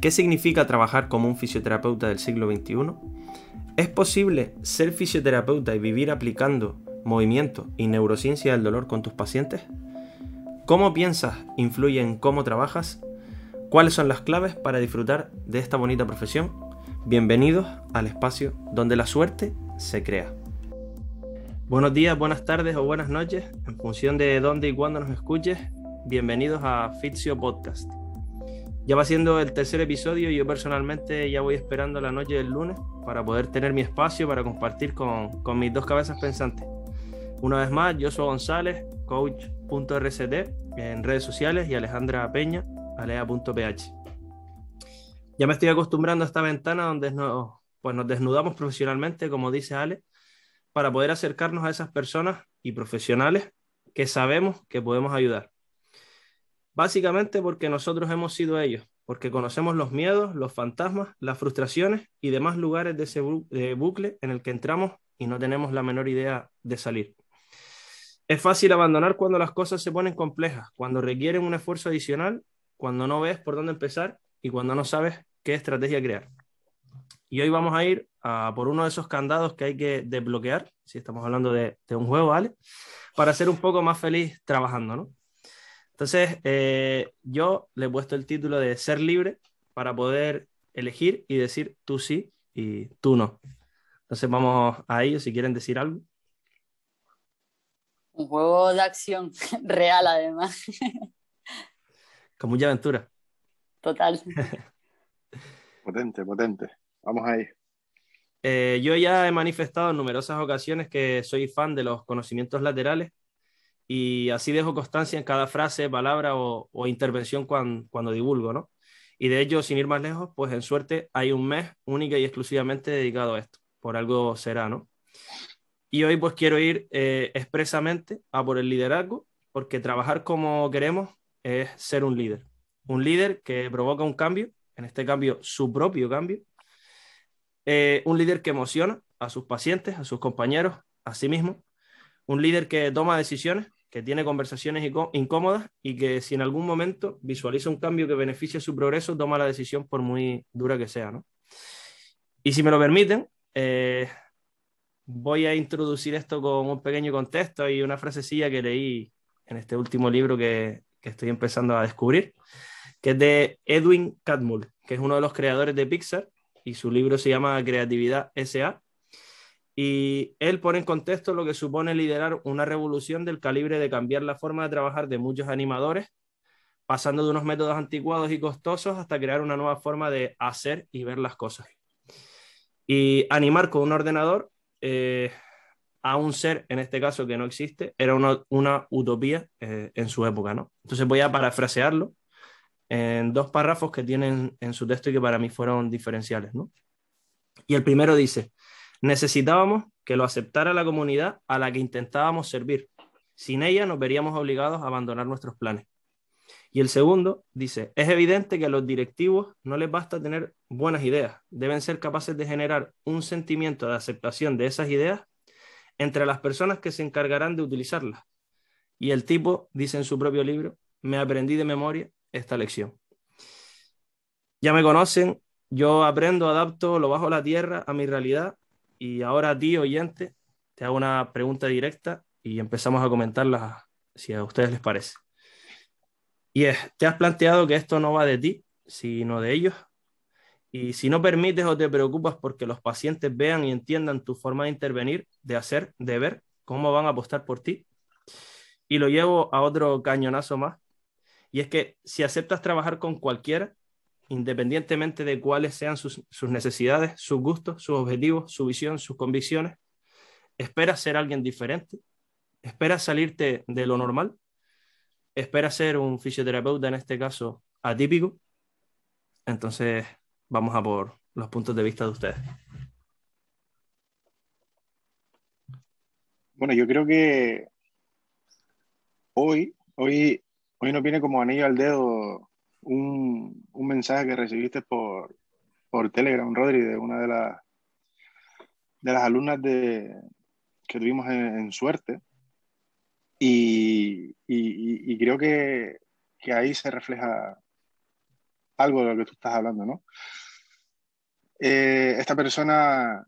¿Qué significa trabajar como un fisioterapeuta del siglo XXI? ¿Es posible ser fisioterapeuta y vivir aplicando movimiento y neurociencia del dolor con tus pacientes? ¿Cómo piensas influye en cómo trabajas? ¿Cuáles son las claves para disfrutar de esta bonita profesión? Bienvenidos al espacio donde la suerte se crea. Buenos días, buenas tardes o buenas noches, en función de dónde y cuándo nos escuches. Bienvenidos a Fizio Podcast. Ya va siendo el tercer episodio y yo personalmente ya voy esperando la noche del lunes para poder tener mi espacio para compartir con, con mis dos cabezas pensantes. Una vez más, yo soy González, coach.rct en redes sociales y Alejandra Peña, alea.ph. Ya me estoy acostumbrando a esta ventana donde nos, pues nos desnudamos profesionalmente, como dice Ale, para poder acercarnos a esas personas y profesionales que sabemos que podemos ayudar. Básicamente porque nosotros hemos sido ellos, porque conocemos los miedos, los fantasmas, las frustraciones y demás lugares de ese bucle en el que entramos y no tenemos la menor idea de salir. Es fácil abandonar cuando las cosas se ponen complejas, cuando requieren un esfuerzo adicional, cuando no ves por dónde empezar y cuando no sabes qué estrategia crear. Y hoy vamos a ir por uno de esos candados que hay que desbloquear, si estamos hablando de, un juego, ¿vale? Para ser un poco más feliz trabajando, ¿no? Entonces, eh, yo le he puesto el título de ser libre para poder elegir y decir tú sí y tú no. Entonces, vamos a ello si quieren decir algo. Un juego de acción real, además. Con mucha aventura. Total. potente, potente. Vamos ahí. Eh, yo ya he manifestado en numerosas ocasiones que soy fan de los conocimientos laterales y así dejo constancia en cada frase, palabra o, intervención cuando, cuando, divulgo, ¿no? Y de hecho, sin ir más lejos, pues en suerte hay un mes única y exclusivamente dedicado a esto. Por algo será, ¿no? Y hoy pues quiero ir eh, expresamente a por el liderazgo, porque trabajar como queremos es ser un líder. Un líder que provoca un cambio, en este cambio su propio cambio. Eh, un líder que emociona a sus pacientes, a sus compañeros, a sí mismo. Un líder que toma decisiones, que tiene conversaciones incómodas y que si en algún momento visualiza un cambio que beneficie su progreso, toma la decisión por muy dura que sea. ¿no? Y si me lo permiten, eh, voy a introducir esto con un pequeño contexto y una frasecilla que leí en este último libro que, estoy empezando a descubrir, que es de Edwin Catmull, que es uno de los creadores de Pixar, y su libro se llama Creatividad SA. Y él pone en contexto lo que supone liderar una revolución del calibre de cambiar la forma de trabajar de muchos animadores, pasando de unos métodos anticuados y costosos hasta crear una nueva forma de hacer y ver las cosas. Y animar con un ordenador eh, a un ser, en este caso que no existe, era una, utopía eh, en su época, ¿no? Entonces voy a parafrasearlo en dos párrafos que tienen en su texto y que para mí fueron diferenciales, ¿no? Y el primero dice, necesitábamos que lo aceptara la comunidad a la que intentábamos servir. Sin ella nos veríamos obligados a abandonar nuestros planes. Y el segundo dice, es evidente que a los directivos no les basta tener buenas ideas, deben ser capaces de generar un sentimiento de aceptación de esas ideas entre las personas que se encargarán de utilizarlas. Y el tipo dice en su propio libro, me aprendí de memoria esta lección. Ya me conocen, yo aprendo, adapto, lo bajo a la tierra, a mi realidad, y ahora a ti, oyente, te hago una pregunta directa y empezamos a comentarla si a ustedes les parece. Y es, ¿te has planteado que esto no va de ti, sino de ellos? Y si no permites o te preocupas porque los pacientes vean y entiendan tu forma de intervenir, de hacer, de ver, cómo van a apostar por ti. Y lo llevo a otro cañonazo más. Y es que si aceptas trabajar con cualquiera, independientemente de cuáles sean sus, necesidades, sus gustos, sus objetivos, su visión, sus convicciones, esperas ser alguien diferente, esperas salirte de lo normal espera ser un fisioterapeuta, en este caso atípico. Entonces, vamos a por los puntos de vista de ustedes. Bueno, yo creo que hoy, hoy, hoy nos viene como anillo al dedo un, mensaje que recibiste por, por Telegram, Rodri, de una de las de las alumnas de, que tuvimos en suerte, y, creo que, ahí se refleja algo de lo que tú estás hablando, ¿no? Eh, esta persona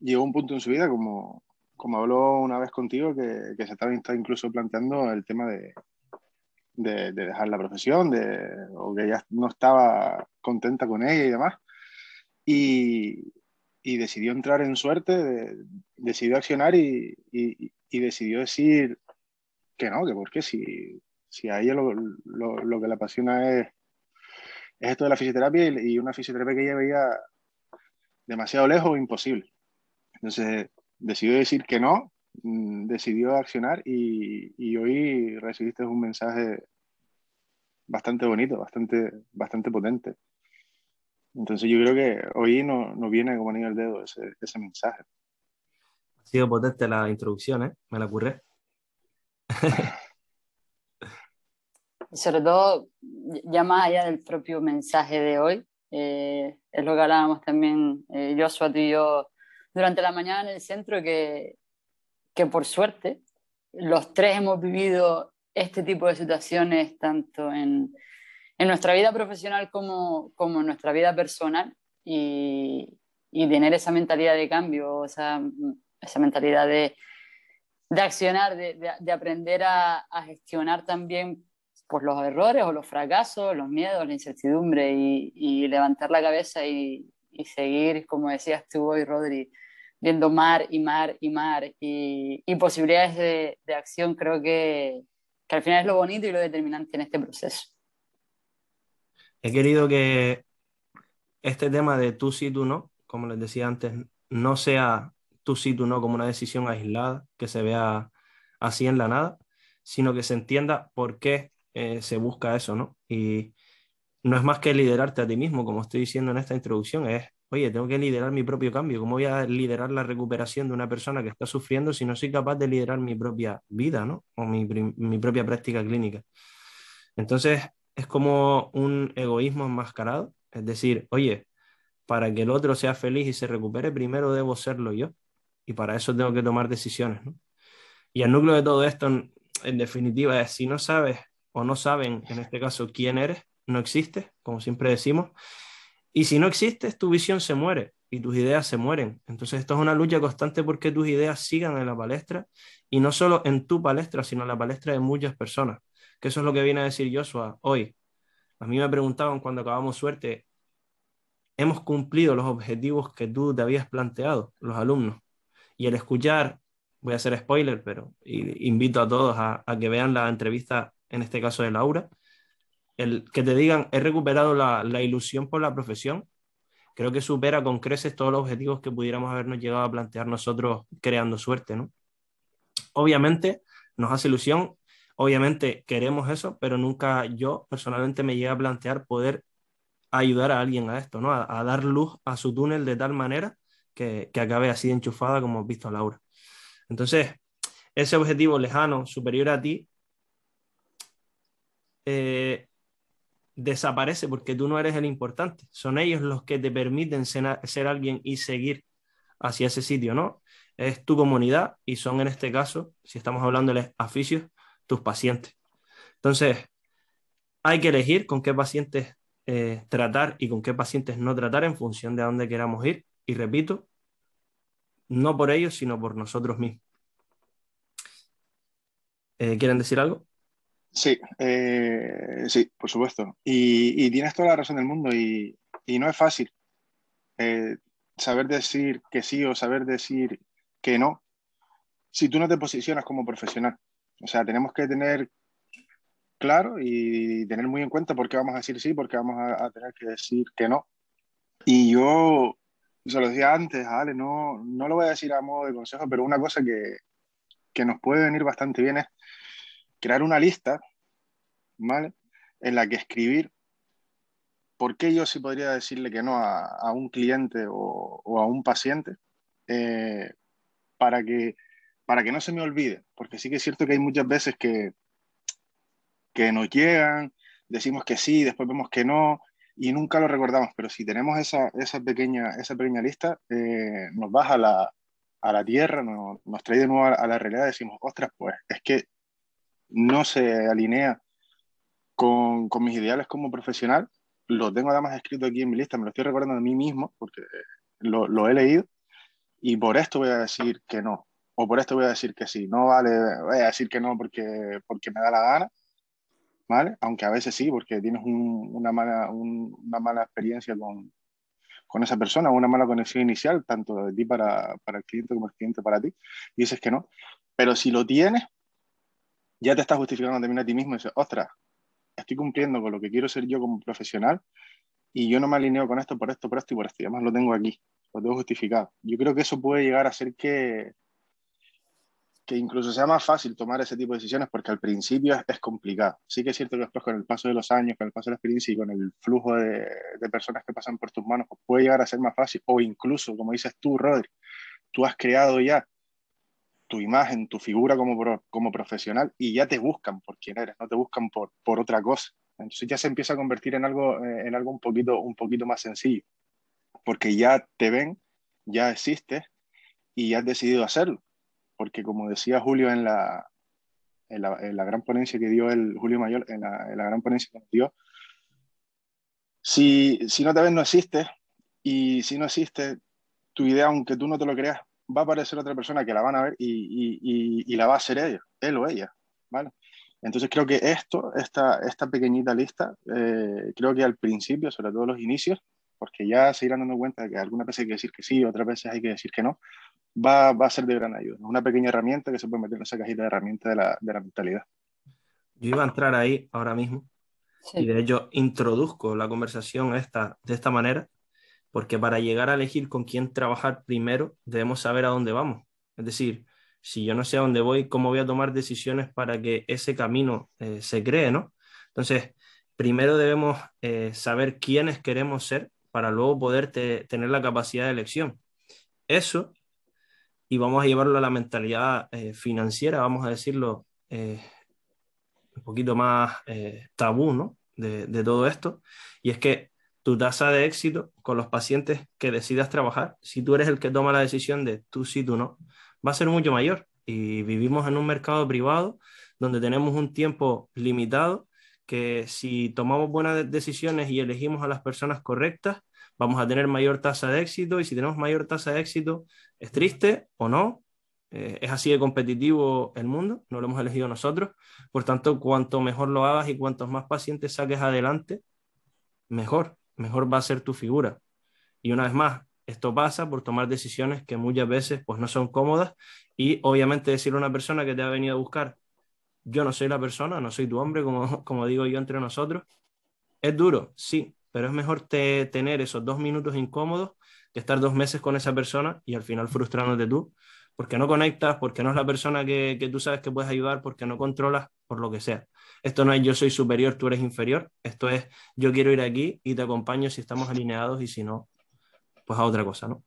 llegó a un punto en su vida, como, como habló una vez contigo, que, que se estaba incluso planteando el tema de, de, dejar la profesión, de, o que ya no estaba contenta con ella y demás. Y, y decidió entrar en suerte, decidió accionar y, y, decidió decir que no, que porque si, si a ella lo, lo, lo que le apasiona es, es, esto de la fisioterapia y, una fisioterapia que ella veía demasiado lejos, imposible. Entonces decidió decir que no, mm, decidió accionar y, y, hoy recibiste un mensaje bastante bonito, bastante, bastante potente. Entonces yo creo que hoy no, no viene como anillo al dedo ese, ese, mensaje. Ha sido potente la introducción, ¿eh? Me la ocurre. Sobre todo, ya más allá del propio mensaje de hoy, eh, es lo que hablábamos también eh, Joshua, tú y yo, durante la mañana en el centro, que, que por suerte los tres hemos vivido este tipo de situaciones tanto en, en nuestra vida profesional como, como en nuestra vida personal y, y tener esa mentalidad de cambio, esa, esa mentalidad de, de accionar, de, de, de aprender a, gestionar también pues, los errores o los fracasos, los miedos, la incertidumbre y, y levantar la cabeza y, y, seguir, como decías tú hoy, Rodri, viendo mar y mar y mar y, y posibilidades de, de, acción, creo que, que al final es lo bonito y lo determinante en este proceso. He querido que este tema de tú sí, tú no, como les decía antes, no sea tú sí, tú no como una decisión aislada, que se vea así en la nada, sino que se entienda por qué eh, se busca eso, ¿no? Y no es más que liderarte a ti mismo, como estoy diciendo en esta introducción, es, oye, tengo que liderar mi propio cambio, ¿cómo voy a liderar la recuperación de una persona que está sufriendo si no soy capaz de liderar mi propia vida, ¿no? O mi, mi propia práctica clínica. Entonces, es como un egoísmo enmascarado, es decir, oye, para que el otro sea feliz y se recupere, primero debo serlo yo, y para eso tengo que tomar decisiones. Y el núcleo de todo esto, en definitiva, es si no sabes o no saben, en este caso, quién eres, no existes, como siempre decimos. Y si no existes, tu visión se muere y tus ideas se mueren. Entonces, esto es una lucha constante porque tus ideas sigan en la palestra y no solo en tu palestra, sino en la palestra de muchas personas. Que eso es lo que viene a decir Joshua hoy. A mí me preguntaban cuando acabamos suerte, ¿hemos cumplido los objetivos que tú te habías planteado, los alumnos? Y el escuchar, voy a hacer spoiler, pero invito a todos a, a que vean la entrevista en este caso de Laura, el que te digan, he recuperado la, la, ilusión por la profesión, creo que supera con creces todos los objetivos que pudiéramos habernos llegado a plantear nosotros creando suerte, ¿no? Obviamente nos hace ilusión, obviamente queremos eso, pero nunca yo personalmente me llegué a plantear poder ayudar a alguien a esto, ¿no? A, dar luz a su túnel de tal manera que, que acabe así de enchufada como hemos visto a Laura. Entonces, ese objetivo lejano, superior a ti, eh, desaparece porque tú no eres el importante. Son ellos los que te permiten ser, alguien y seguir hacia ese sitio, ¿no? Es tu comunidad y son en este caso, si estamos hablando de aficios, tus pacientes. Entonces, hay que elegir con qué pacientes eh, tratar y con qué pacientes no tratar en función de a dónde queramos ir. Y repito, no por ellos, sino por nosotros mismos. Eh, ¿Quieren decir algo? Sí, eh, sí, por supuesto. Y, tienes toda la razón del mundo y, no es fácil eh, saber decir que sí o saber decir que no si tú no te posicionas como profesional. O sea, tenemos que tener claro y tener muy en cuenta por qué vamos a decir sí, por qué vamos a, a tener que decir que no. Y yo, se lo decía antes, Ale, no, no lo voy a decir a modo de consejo, pero una cosa que, que nos puede venir bastante bien es crear una lista, ¿vale? En la que escribir por qué yo sí podría decirle que no a, un cliente o, a un paciente eh, para, que, para que no se me olvide, porque sí que es cierto que hay muchas veces que, que nos llegan, decimos que sí, después vemos que no y nunca lo recordamos, pero si tenemos esa, esa, pequeña, esa pequeña lista, eh, nos baja la, a la tierra, nos, nos trae de nuevo a, a la realidad, decimos, ostras, pues es que no se alinea con, con mis ideales como profesional lo tengo además escrito aquí en mi lista, me lo estoy recordando de mí mismo, porque lo, lo he leído, y por esto voy a decir que no, o por esto voy a decir que sí, no vale, voy a decir que no porque, porque me da la gana, ¿vale? Aunque a veces sí, porque tienes una, mala, una mala experiencia con, con esa persona, una mala conexión inicial, tanto de ti para, para el cliente como el cliente para ti, y dices que no. Pero si lo tienes, ya te estás justificando también a ti mismo y dices, ostras, estoy cumpliendo con lo que quiero ser yo como profesional y yo no me alineo con esto por esto, por esto y por esto, y además lo tengo aquí, lo tengo justificado. Yo creo que eso puede llegar a ser que, que incluso sea más fácil tomar ese tipo de decisiones porque al principio es, complicado. Sí que es cierto que después con el paso de los años, con el paso de la experiencia y con el flujo de, personas que pasan por tus manos, pues puede llegar a ser más fácil. O incluso, como dices tú, Rodri, tú has creado ya tu imagen, tu figura como, como profesional y ya te buscan por quién eres, no te buscan por, por otra cosa. Entonces ya se empieza a convertir en algo, eh, en algo un, poquito, un poquito más sencillo, porque ya te ven, ya existes y ya has decidido hacerlo porque como decía Julio en la, en la, gran ponencia que dio el Julio Mayor, en la, gran ponencia que dio, si, si, no te ves, no existe, y si no existe, tu idea, aunque tú no te lo creas, va a aparecer otra persona que la van a ver y, y, y la va a hacer ella, él o ella, ¿vale? Entonces creo que esto, esta, esta pequeñita lista, eh, creo que al principio, sobre todo los inicios, porque ya se irán dando cuenta de que algunas veces hay que decir que sí, otras veces hay que decir que no, va, va a ser de gran ayuda. Es una pequeña herramienta que se puede meter en esa cajita de herramientas de la, de la mentalidad. Yo iba a entrar ahí ahora mismo y de hecho introduzco la conversación esta, de esta manera porque para llegar a elegir con quién trabajar primero debemos saber a dónde vamos. Es decir, si yo no sé a dónde voy, ¿cómo voy a tomar decisiones para que ese camino eh, se cree, ¿no? Entonces, primero debemos eh, saber quiénes queremos ser para luego poder tener la capacidad de elección. Eso, y vamos a llevarlo a la mentalidad eh, financiera, vamos a decirlo un poquito más tabú ¿no? de todo esto, y es que tu tasa de éxito con los pacientes que decidas trabajar, si tú eres el que toma la decisión de tú sí, tú no, va a ser mucho mayor. Y vivimos en un mercado privado donde tenemos un tiempo limitado que si tomamos buenas decisiones y elegimos a las personas correctas, vamos a tener mayor tasa de éxito. Y si tenemos mayor tasa de éxito, es triste o no, eh, es así de competitivo el mundo, no lo hemos elegido nosotros, por tanto, cuanto mejor lo hagas y cuantos más pacientes saques adelante, mejor, mejor va a ser tu figura. Y una vez más, esto pasa por tomar decisiones que muchas veces pues no son cómodas y obviamente decirle a una persona que te ha venido a buscar yo no soy la persona, no soy tu hombre, como, como digo yo entre nosotros. Es duro, sí, pero es mejor tener esos dos minutos incómodos que estar dos meses con esa persona y al final frustrándote tú, porque no conectas, porque no es la persona que, que tú sabes que puedes ayudar, porque no controlas, por lo que sea. Esto no es yo soy superior, tú eres inferior, esto es yo quiero ir aquí y te acompaño si estamos alineados y si no, pues a otra cosa, ¿no?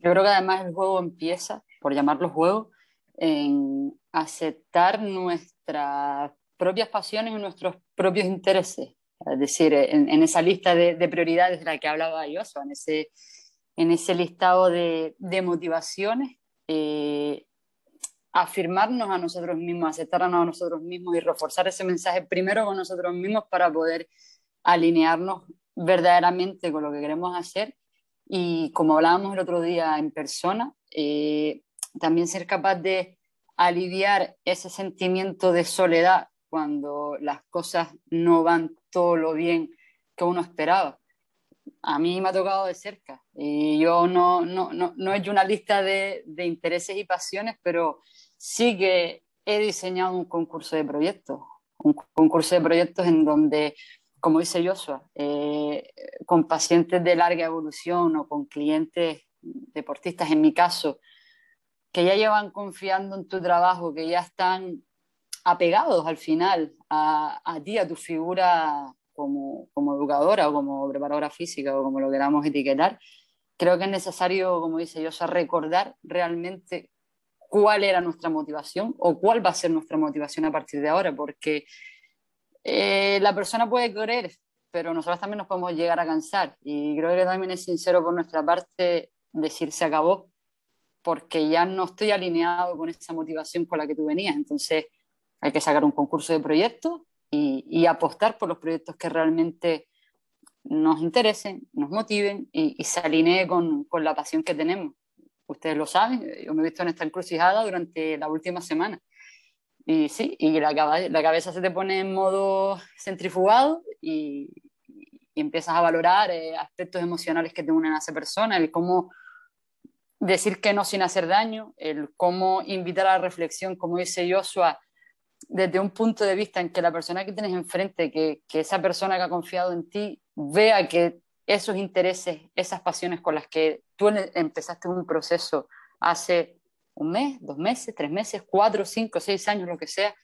Yo creo que además el juego empieza, por llamarlo juego, en aceptar nuestras propias pasiones y nuestros propios intereses. Es decir, en, esa lista de, prioridades de la que hablaba yo, en ese, en ese listado de, de motivaciones, eh, afirmarnos a nosotros mismos, aceptarnos a nosotros mismos y reforzar ese mensaje primero con nosotros mismos para poder alinearnos verdaderamente con lo que queremos hacer y como hablábamos el otro día en persona, eh, también ser capaz de aliviar ese sentimiento de soledad cuando las cosas no van todo lo bien que uno esperaba. A mí me ha tocado de cerca y yo no, no, no, no he hecho una lista de, de intereses y pasiones, pero sí que he diseñado un concurso de proyectos, un concurso de proyectos en donde, como dice Joshua, eh, con pacientes de larga evolución o con clientes deportistas, en mi caso, que ya llevan confiando en tu trabajo, que ya están apegados al final a, ti, a tu figura como, como, educadora o como preparadora física o como lo queramos etiquetar, creo que es necesario, como dice Yosa, recordar realmente cuál era nuestra motivación o cuál va a ser nuestra motivación a partir de ahora, porque eh, la persona puede querer, pero nosotros también nos podemos llegar a cansar y creo que también es sincero por nuestra parte decir se acabó porque ya no estoy alineado con esa motivación con la que tú venías. Entonces hay que sacar un concurso de proyectos y, apostar por los proyectos que realmente nos interesen, nos motiven y, se alinee con, con, la pasión que tenemos. Ustedes lo saben, yo me he visto en esta encrucijada durante la última semana. Y sí, y la, la cabeza se te pone en modo centrifugado y, y empiezas a valorar eh, aspectos emocionales que te unen a esa persona, el cómo decir que no sin hacer daño, el cómo invitar a la reflexión, como dice Joshua, desde un punto de vista en que la persona que tienes enfrente, que, que esa persona que ha confiado en ti, vea que esos intereses, esas pasiones con las que tú empezaste un proceso hace un mes, dos meses, tres meses, cuatro, cinco, seis años, lo que sea,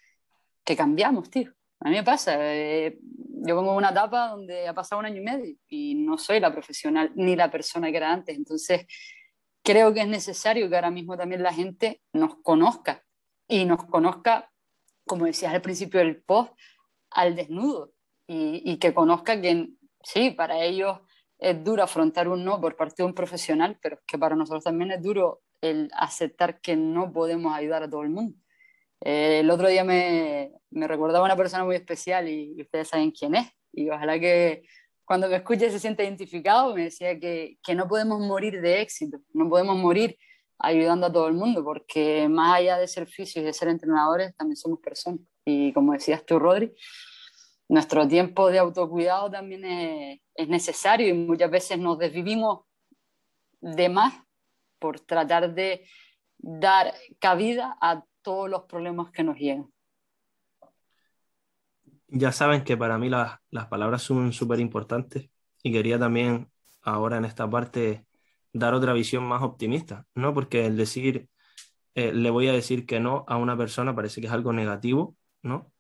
que cambiamos, tío. A mí me pasa. Eh, yo pongo una etapa donde ha pasado un año y medio y no soy la profesional ni la persona que era antes. Entonces, creo que es necesario que ahora mismo también la gente nos conozca y nos conozca, como decías al principio del post, al desnudo y, y que conozca que sí, para ellos es duro afrontar un no por parte de un profesional, pero es que para nosotros también es duro el aceptar que no podemos ayudar a todo el mundo. Eh, el otro día me, me, recordaba una persona muy especial y, ustedes saben quién es. Y ojalá que cuando me escuche se sienta identificado. Me decía que, que no podemos morir de éxito, no podemos morir ayudando a todo el mundo, porque más allá de ser fisios y de ser entrenadores, también somos personas. Y como decías tú, Rodri, nuestro tiempo de autocuidado también es, es necesario y muchas veces nos desvivimos de más por tratar de dar cabida a todos los problemas que nos llegan. Ya saben que para mí las, las palabras son súper importantes y quería también ahora en esta parte dar otra visión más optimista, ¿no? Porque el decir, eh, le voy a decir que no a una persona parece que es algo negativo, ¿no?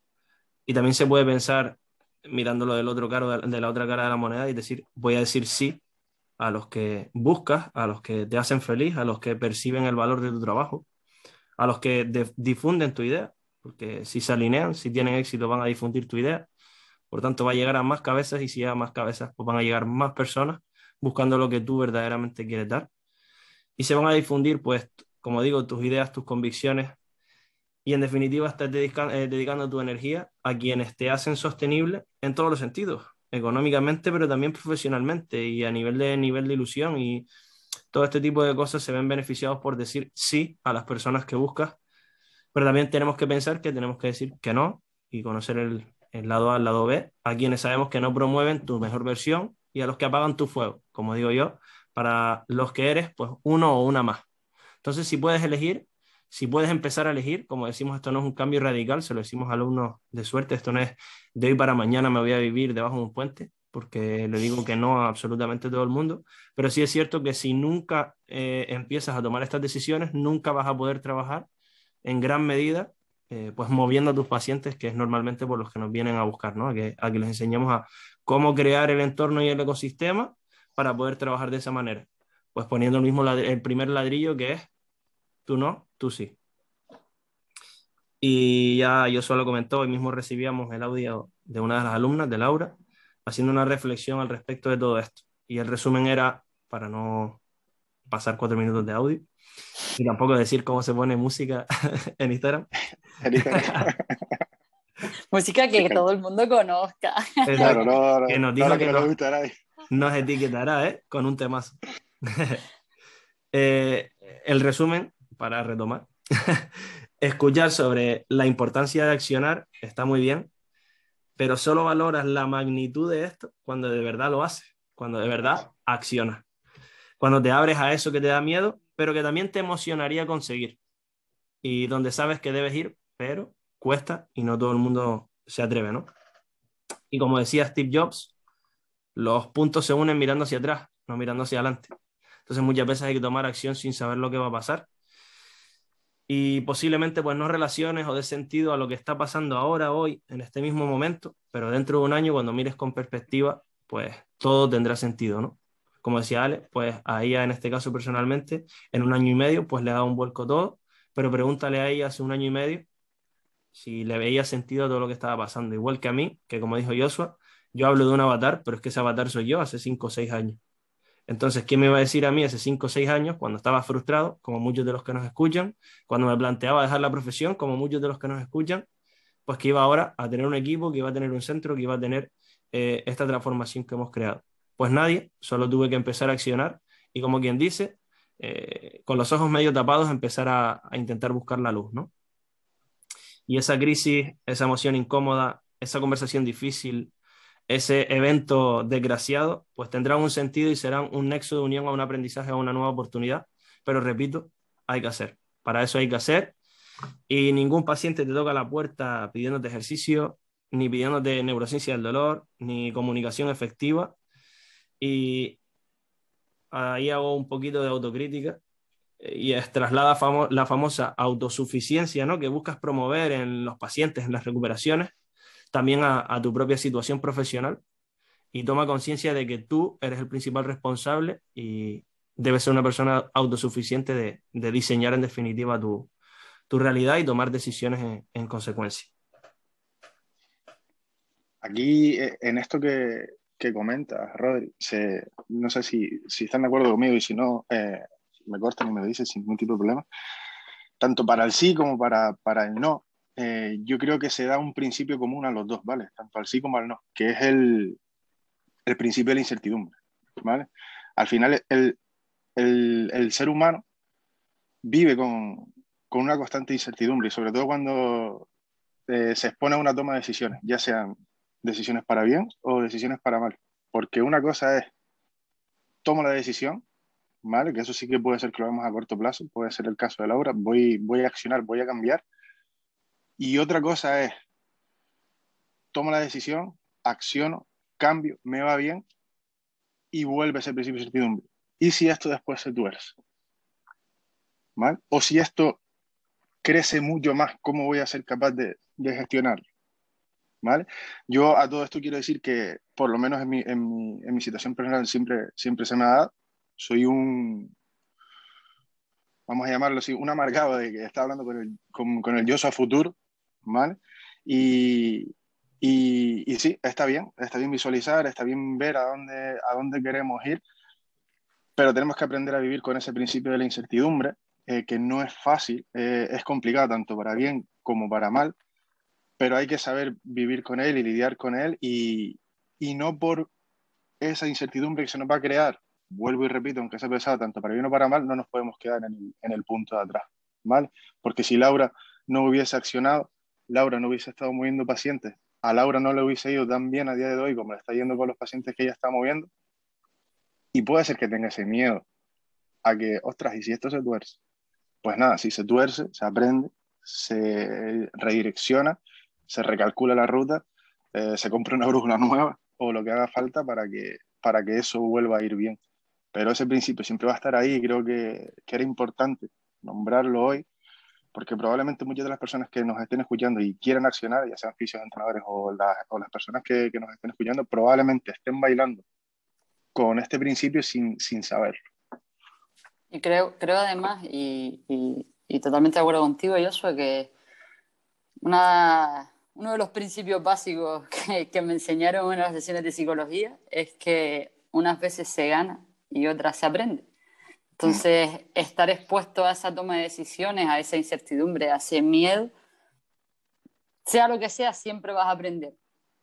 Y también se puede pensar mirándolo del otro cara, de la otra cara de la moneda y decir, voy a decir sí a los que buscas, a los que te hacen feliz, a los que perciben el valor de tu trabajo a los que difunden tu idea, porque si se alinean, si tienen éxito, van a difundir tu idea. Por tanto, va a llegar a más cabezas y si llega a más cabezas, pues van a llegar más personas buscando lo que tú verdaderamente quieres dar. Y se van a difundir, pues, como digo, tus ideas, tus convicciones. Y en definitiva, estás eh, dedicando tu energía a quienes te hacen sostenible en todos los sentidos, económicamente, pero también profesionalmente y a nivel de, nivel de ilusión y todo este tipo de cosas se ven beneficiados por decir sí a las personas que buscas, pero también tenemos que pensar que tenemos que decir que no y conocer el, lado A, el lado B, a quienes sabemos que no promueven tu mejor versión y a los que apagan tu fuego, como digo yo, para los que eres, pues uno o una más. Entonces, si puedes elegir, si puedes empezar a elegir, como decimos, esto no es un cambio radical, se lo decimos a alumnos de suerte, esto no es de hoy para mañana me voy a vivir debajo de un puente, porque le digo que no a absolutamente todo el mundo, pero sí es cierto que si nunca eh, empiezas a tomar estas decisiones, nunca vas a poder trabajar en gran medida, eh, pues moviendo a tus pacientes, que es normalmente por los que nos vienen a buscar, ¿no? A que, que les enseñemos a cómo crear el entorno y el ecosistema para poder trabajar de esa manera. Pues poniendo el mismo el primer ladrillo que es tú no, tú sí. Y ya yo solo comentó, hoy mismo recibíamos el audio de una de las alumnas, de Laura, haciendo una reflexión al respecto de todo esto. Y el resumen era, para no pasar cuatro minutos de audio, y tampoco decir cómo se pone música en Instagram. música que todo el mundo conozca. Claro, no, no, que nos diga que, nos, etiquetará ¿eh? con un temazo. Eh, el resumen, para retomar, escuchar sobre la importancia de accionar está muy bien, pero solo valoras la magnitud de esto cuando de verdad lo haces, cuando de verdad accionas, cuando te abres a eso que te da miedo, pero que también te emocionaría conseguir y donde sabes que debes ir, pero cuesta y no todo el mundo se atreve, ¿no? Y como decía Steve Jobs, los puntos se unen mirando hacia atrás, no mirando hacia adelante. Entonces muchas veces hay que tomar acción sin saber lo que va a pasar y posiblemente pues no relaciones o de sentido a lo que está pasando ahora, hoy, en este mismo momento, pero dentro de un año cuando mires con perspectiva, pues todo tendrá sentido, ¿no? Como decía Ale, pues a ella en este caso personalmente, en un año y medio, pues le ha dado un vuelco todo, pero pregúntale a ella hace un año y medio si le veía sentido a todo lo que estaba pasando, igual que a mí, que como dijo Joshua, yo hablo de un avatar, pero es que ese avatar soy yo hace cinco o seis años. Entonces, ¿qué me iba a decir a mí hace 5 o 6 años, cuando estaba frustrado, como muchos de los que nos escuchan, cuando me planteaba dejar la profesión, como muchos de los que nos escuchan, pues que iba ahora a tener un equipo, que iba a tener un centro, que iba a tener eh, esta transformación que hemos creado. Pues nadie, solo tuve que empezar a accionar y como quien dice, eh, con los ojos medio tapados empezar a, a, intentar buscar la luz, ¿no? Y esa crisis, esa emoción incómoda, esa conversación difícil, ese evento desgraciado, pues tendrán un sentido y serán un nexo de unión a un aprendizaje, a una nueva oportunidad. Pero repito, hay que hacer. Para eso hay que hacer. Y ningún paciente te toca la puerta pidiéndote ejercicio, ni pidiéndote neurociencia del dolor, ni comunicación efectiva. Y ahí hago un poquito de autocrítica y es traslada la famosa autosuficiencia ¿no? que buscas promover en los pacientes, en las recuperaciones, también a, tu propia situación profesional y toma conciencia de que tú eres el principal responsable y debes ser una persona autosuficiente de, diseñar en definitiva tu, realidad y tomar decisiones en, consecuencia. Aquí, eh, en esto que, que comentas, Rodri, no sé si, si, están de acuerdo conmigo y si no, eh, me cortan y me lo dicen sin ningún tipo de problema. Tanto para el sí como para, para el no, eh, yo creo que se da un principio común a los dos, ¿vale? Tanto al sí como al no, que es el, el principio de la incertidumbre, ¿vale? Al final, el, el, el ser humano vive con, con, una constante incertidumbre y sobre todo cuando eh, se expone a una toma de decisiones, ya sean decisiones para bien o decisiones para mal. Porque una cosa es, tomo la decisión, ¿vale? Que eso sí que puede ser que lo vemos a corto plazo, puede ser el caso de Laura, voy, voy a accionar, voy a cambiar, y otra cosa es, tomo la decisión, acciono, cambio, me va bien y vuelve ese principio de certidumbre. ¿Y si esto después se tuerce? ¿Vale? O si esto crece mucho más, ¿cómo voy a ser capaz de, de gestionarlo? ¿Vale? Yo a todo esto quiero decir que, por lo menos en mi, en mi, en mi situación personal, siempre, siempre se me ha dado. Soy un, vamos a llamarlo así, un amargado de que está hablando con el, con, con el yo a futuro, ¿vale? Y, y, sí, está bien, está bien visualizar, está bien ver a dónde, a dónde queremos ir, pero tenemos que aprender a vivir con ese principio de la incertidumbre, eh, que no es fácil, eh, es complicado tanto para bien como para mal, pero hay que saber vivir con él y lidiar con él y, y no por esa incertidumbre que se nos va a crear vuelvo y repito, aunque sea pesado tanto para bien o para mal, no nos podemos quedar en el, en el punto de atrás, ¿vale? Porque si Laura no hubiese accionado, Laura no hubiese estado moviendo pacientes, a Laura no le hubiese ido tan bien a día de hoy como le está yendo con los pacientes que ella está moviendo, y puede ser que tenga ese miedo a que, ostras, ¿y si esto se tuerce? Pues nada, si se tuerce, se aprende, se redirecciona, se recalcula la ruta, eh, se compra una brújula nueva o lo que haga falta para que, para que eso vuelva a ir bien. Pero ese principio siempre va a estar ahí y creo que, que, era importante nombrarlo hoy, porque probablemente muchas de las personas que nos estén escuchando y quieran accionar, ya sean fisios, entrenadores o, la, o las personas que, que, nos estén escuchando, probablemente estén bailando con este principio sin, sin saberlo. Y creo, creo además, y, y, totalmente de acuerdo contigo, Joshua, que una, uno de los principios básicos que, que me enseñaron en las sesiones de psicología es que unas veces se gana y otra se aprende. Entonces, estar expuesto a esa toma de decisiones, a esa incertidumbre, a ese miedo, sea lo que sea, siempre vas a aprender,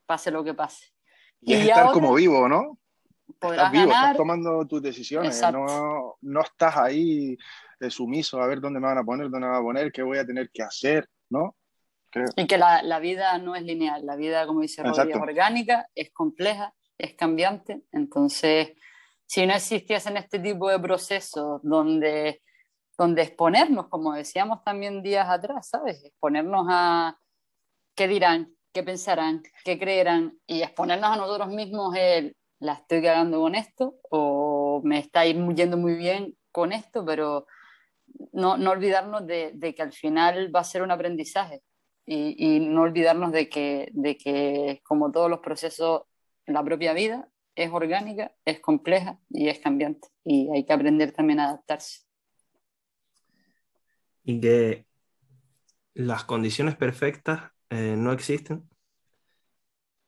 pase lo que pase. Y, es estar como vivo, ¿no? Estás vivo, estás tomando tus decisiones, no, no, estás ahí de sumiso a ver dónde me van a poner, dónde me van a poner, qué voy a tener que hacer, ¿no? Y que la, la, vida no es lineal, la vida, como dice Rodríguez, es orgánica, es compleja, es cambiante, entonces si no existiesen este tipo de procesos donde, donde exponernos, como decíamos también días atrás, ¿sabes? Exponernos a qué dirán, qué pensarán, qué creerán y exponernos a nosotros mismos el, la estoy cagando con esto o me está yendo muy bien con esto, pero no, no olvidarnos de, de, que al final va a ser un aprendizaje. Y, y no olvidarnos de que, de que como todos los procesos la propia vida, es orgánica, es compleja y es cambiante. Y hay que aprender también a adaptarse. Y que las condiciones perfectas eh, no existen.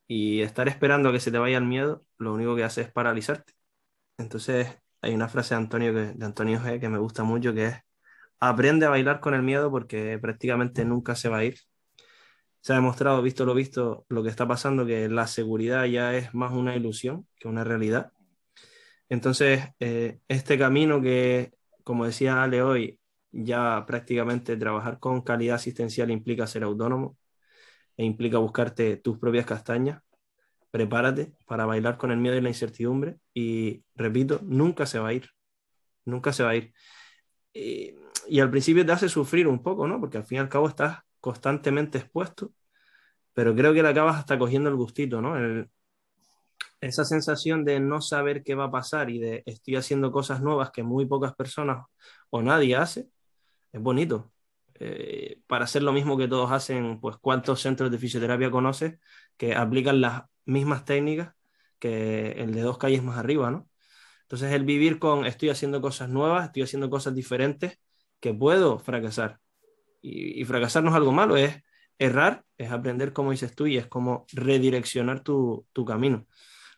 Y estar esperando a que se te vaya el miedo, lo único que hace es paralizarte. Entonces, hay una frase de Antonio, que, de Antonio G que me gusta mucho, que es, aprende a bailar con el miedo porque prácticamente nunca se va a ir se ha demostrado, visto lo visto, lo que está pasando, que la seguridad ya es más una ilusión que una realidad. Entonces, eh, este camino que, como decía Ale hoy, ya prácticamente trabajar con calidad asistencial implica ser autónomo e implica buscarte tus propias castañas. Prepárate para bailar con el miedo y la incertidumbre y, repito, nunca se va a ir. Nunca se va a ir. Y, y al principio te hace sufrir un poco, ¿no? Porque al fin y al cabo estás constantemente expuesto, pero creo que le acabas hasta cogiendo el gustito, ¿no? esa sensación de no saber qué va a pasar y de estoy haciendo cosas nuevas que muy pocas personas o nadie hace, es bonito. Eh, para hacer lo mismo que todos hacen, pues cuántos centros de fisioterapia conoces que aplican las mismas técnicas que el de dos calles más arriba, ¿no? Entonces el vivir con estoy haciendo cosas nuevas, estoy haciendo cosas diferentes, que puedo fracasar. Y, fracasar no es algo malo, es errar, es aprender como dices tú y es como redireccionar tu, tu camino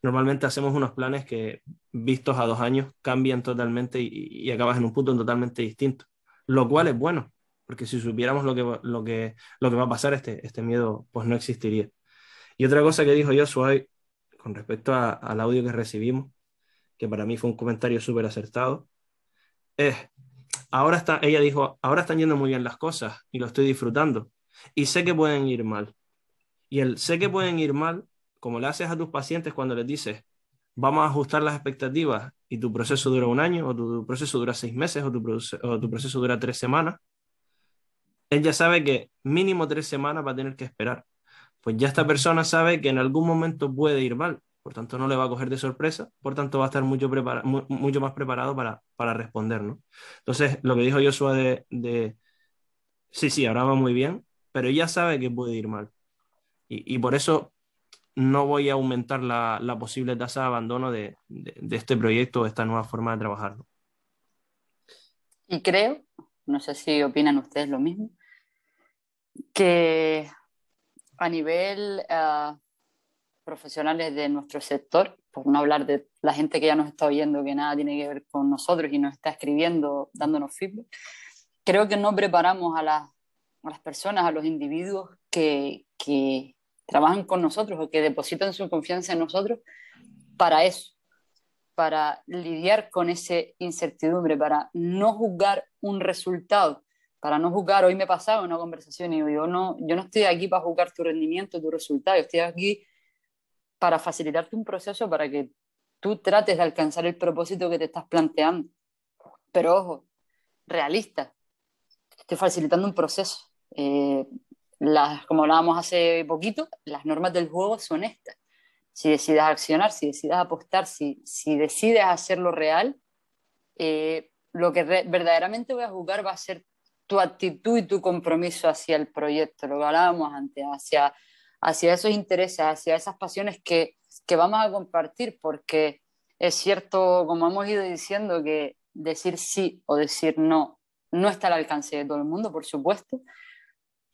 normalmente hacemos unos planes que vistos a dos años cambian totalmente y, acabas en un punto totalmente distinto, lo cual es bueno, porque si supiéramos lo que, lo que, lo que va a pasar, este, este miedo pues no existiría. Y otra cosa que dijo Joshua con respecto al audio que recibimos, que para mí fue un comentario súper acertado, es, ahora está, ella dijo, ahora están yendo muy bien las cosas y lo estoy disfrutando y sé que pueden ir mal. Y el sé que pueden ir mal como le haces a tus pacientes cuando les dices, vamos a ajustar las expectativas y tu proceso dura un año, o tu proceso dura seis meses, o tu, proceso, dura tres semanas, él ya sabe que mínimo tres semanas va a tener que esperar. Pues ya esta persona sabe que en algún momento puede ir mal, por tanto no le va a coger de sorpresa, por tanto va a estar mucho, mucho más preparado para, para responder, ¿no? Entonces, lo que dijo Joshua de, de, sí, sí, ahora va muy bien, pero ya sabe que puede ir mal. Y, por eso no voy a aumentar la, posible tasa de abandono de, este proyecto, de esta nueva forma de trabajar. Y creo, no sé si opinan ustedes lo mismo, que a nivel uh, profesionales de nuestro sector, por no hablar de la gente que ya nos está oyendo, que nada tiene que ver con nosotros y nos está escribiendo, dándonos feedback, creo que no preparamos a, las personas, a los individuos que, que, trabajan con nosotros o que depositan su confianza en nosotros para eso, para lidiar con esa incertidumbre, para no juzgar un resultado, para no juzgar, hoy me pasaba una conversación y yo no, yo no estoy aquí para juzgar tu rendimiento, tu resultado, estoy aquí para facilitarte un proceso para que tú trates de alcanzar el propósito que te estás planteando. Pero ojo, realista, estoy facilitando un proceso. Eh, las, como hablábamos hace poquito, las normas del juego son estas. Si decides accionar, si decides apostar, si, si decides hacerlo real, eh, lo que verdaderamente voy a jugar va a ser tu actitud y tu compromiso hacia el proyecto, lo que hablábamos antes, hacia, hacia esos intereses, hacia esas pasiones que, que vamos a compartir, porque es cierto, como hemos ido diciendo, que decir sí o decir no no está al alcance de todo el mundo, por supuesto,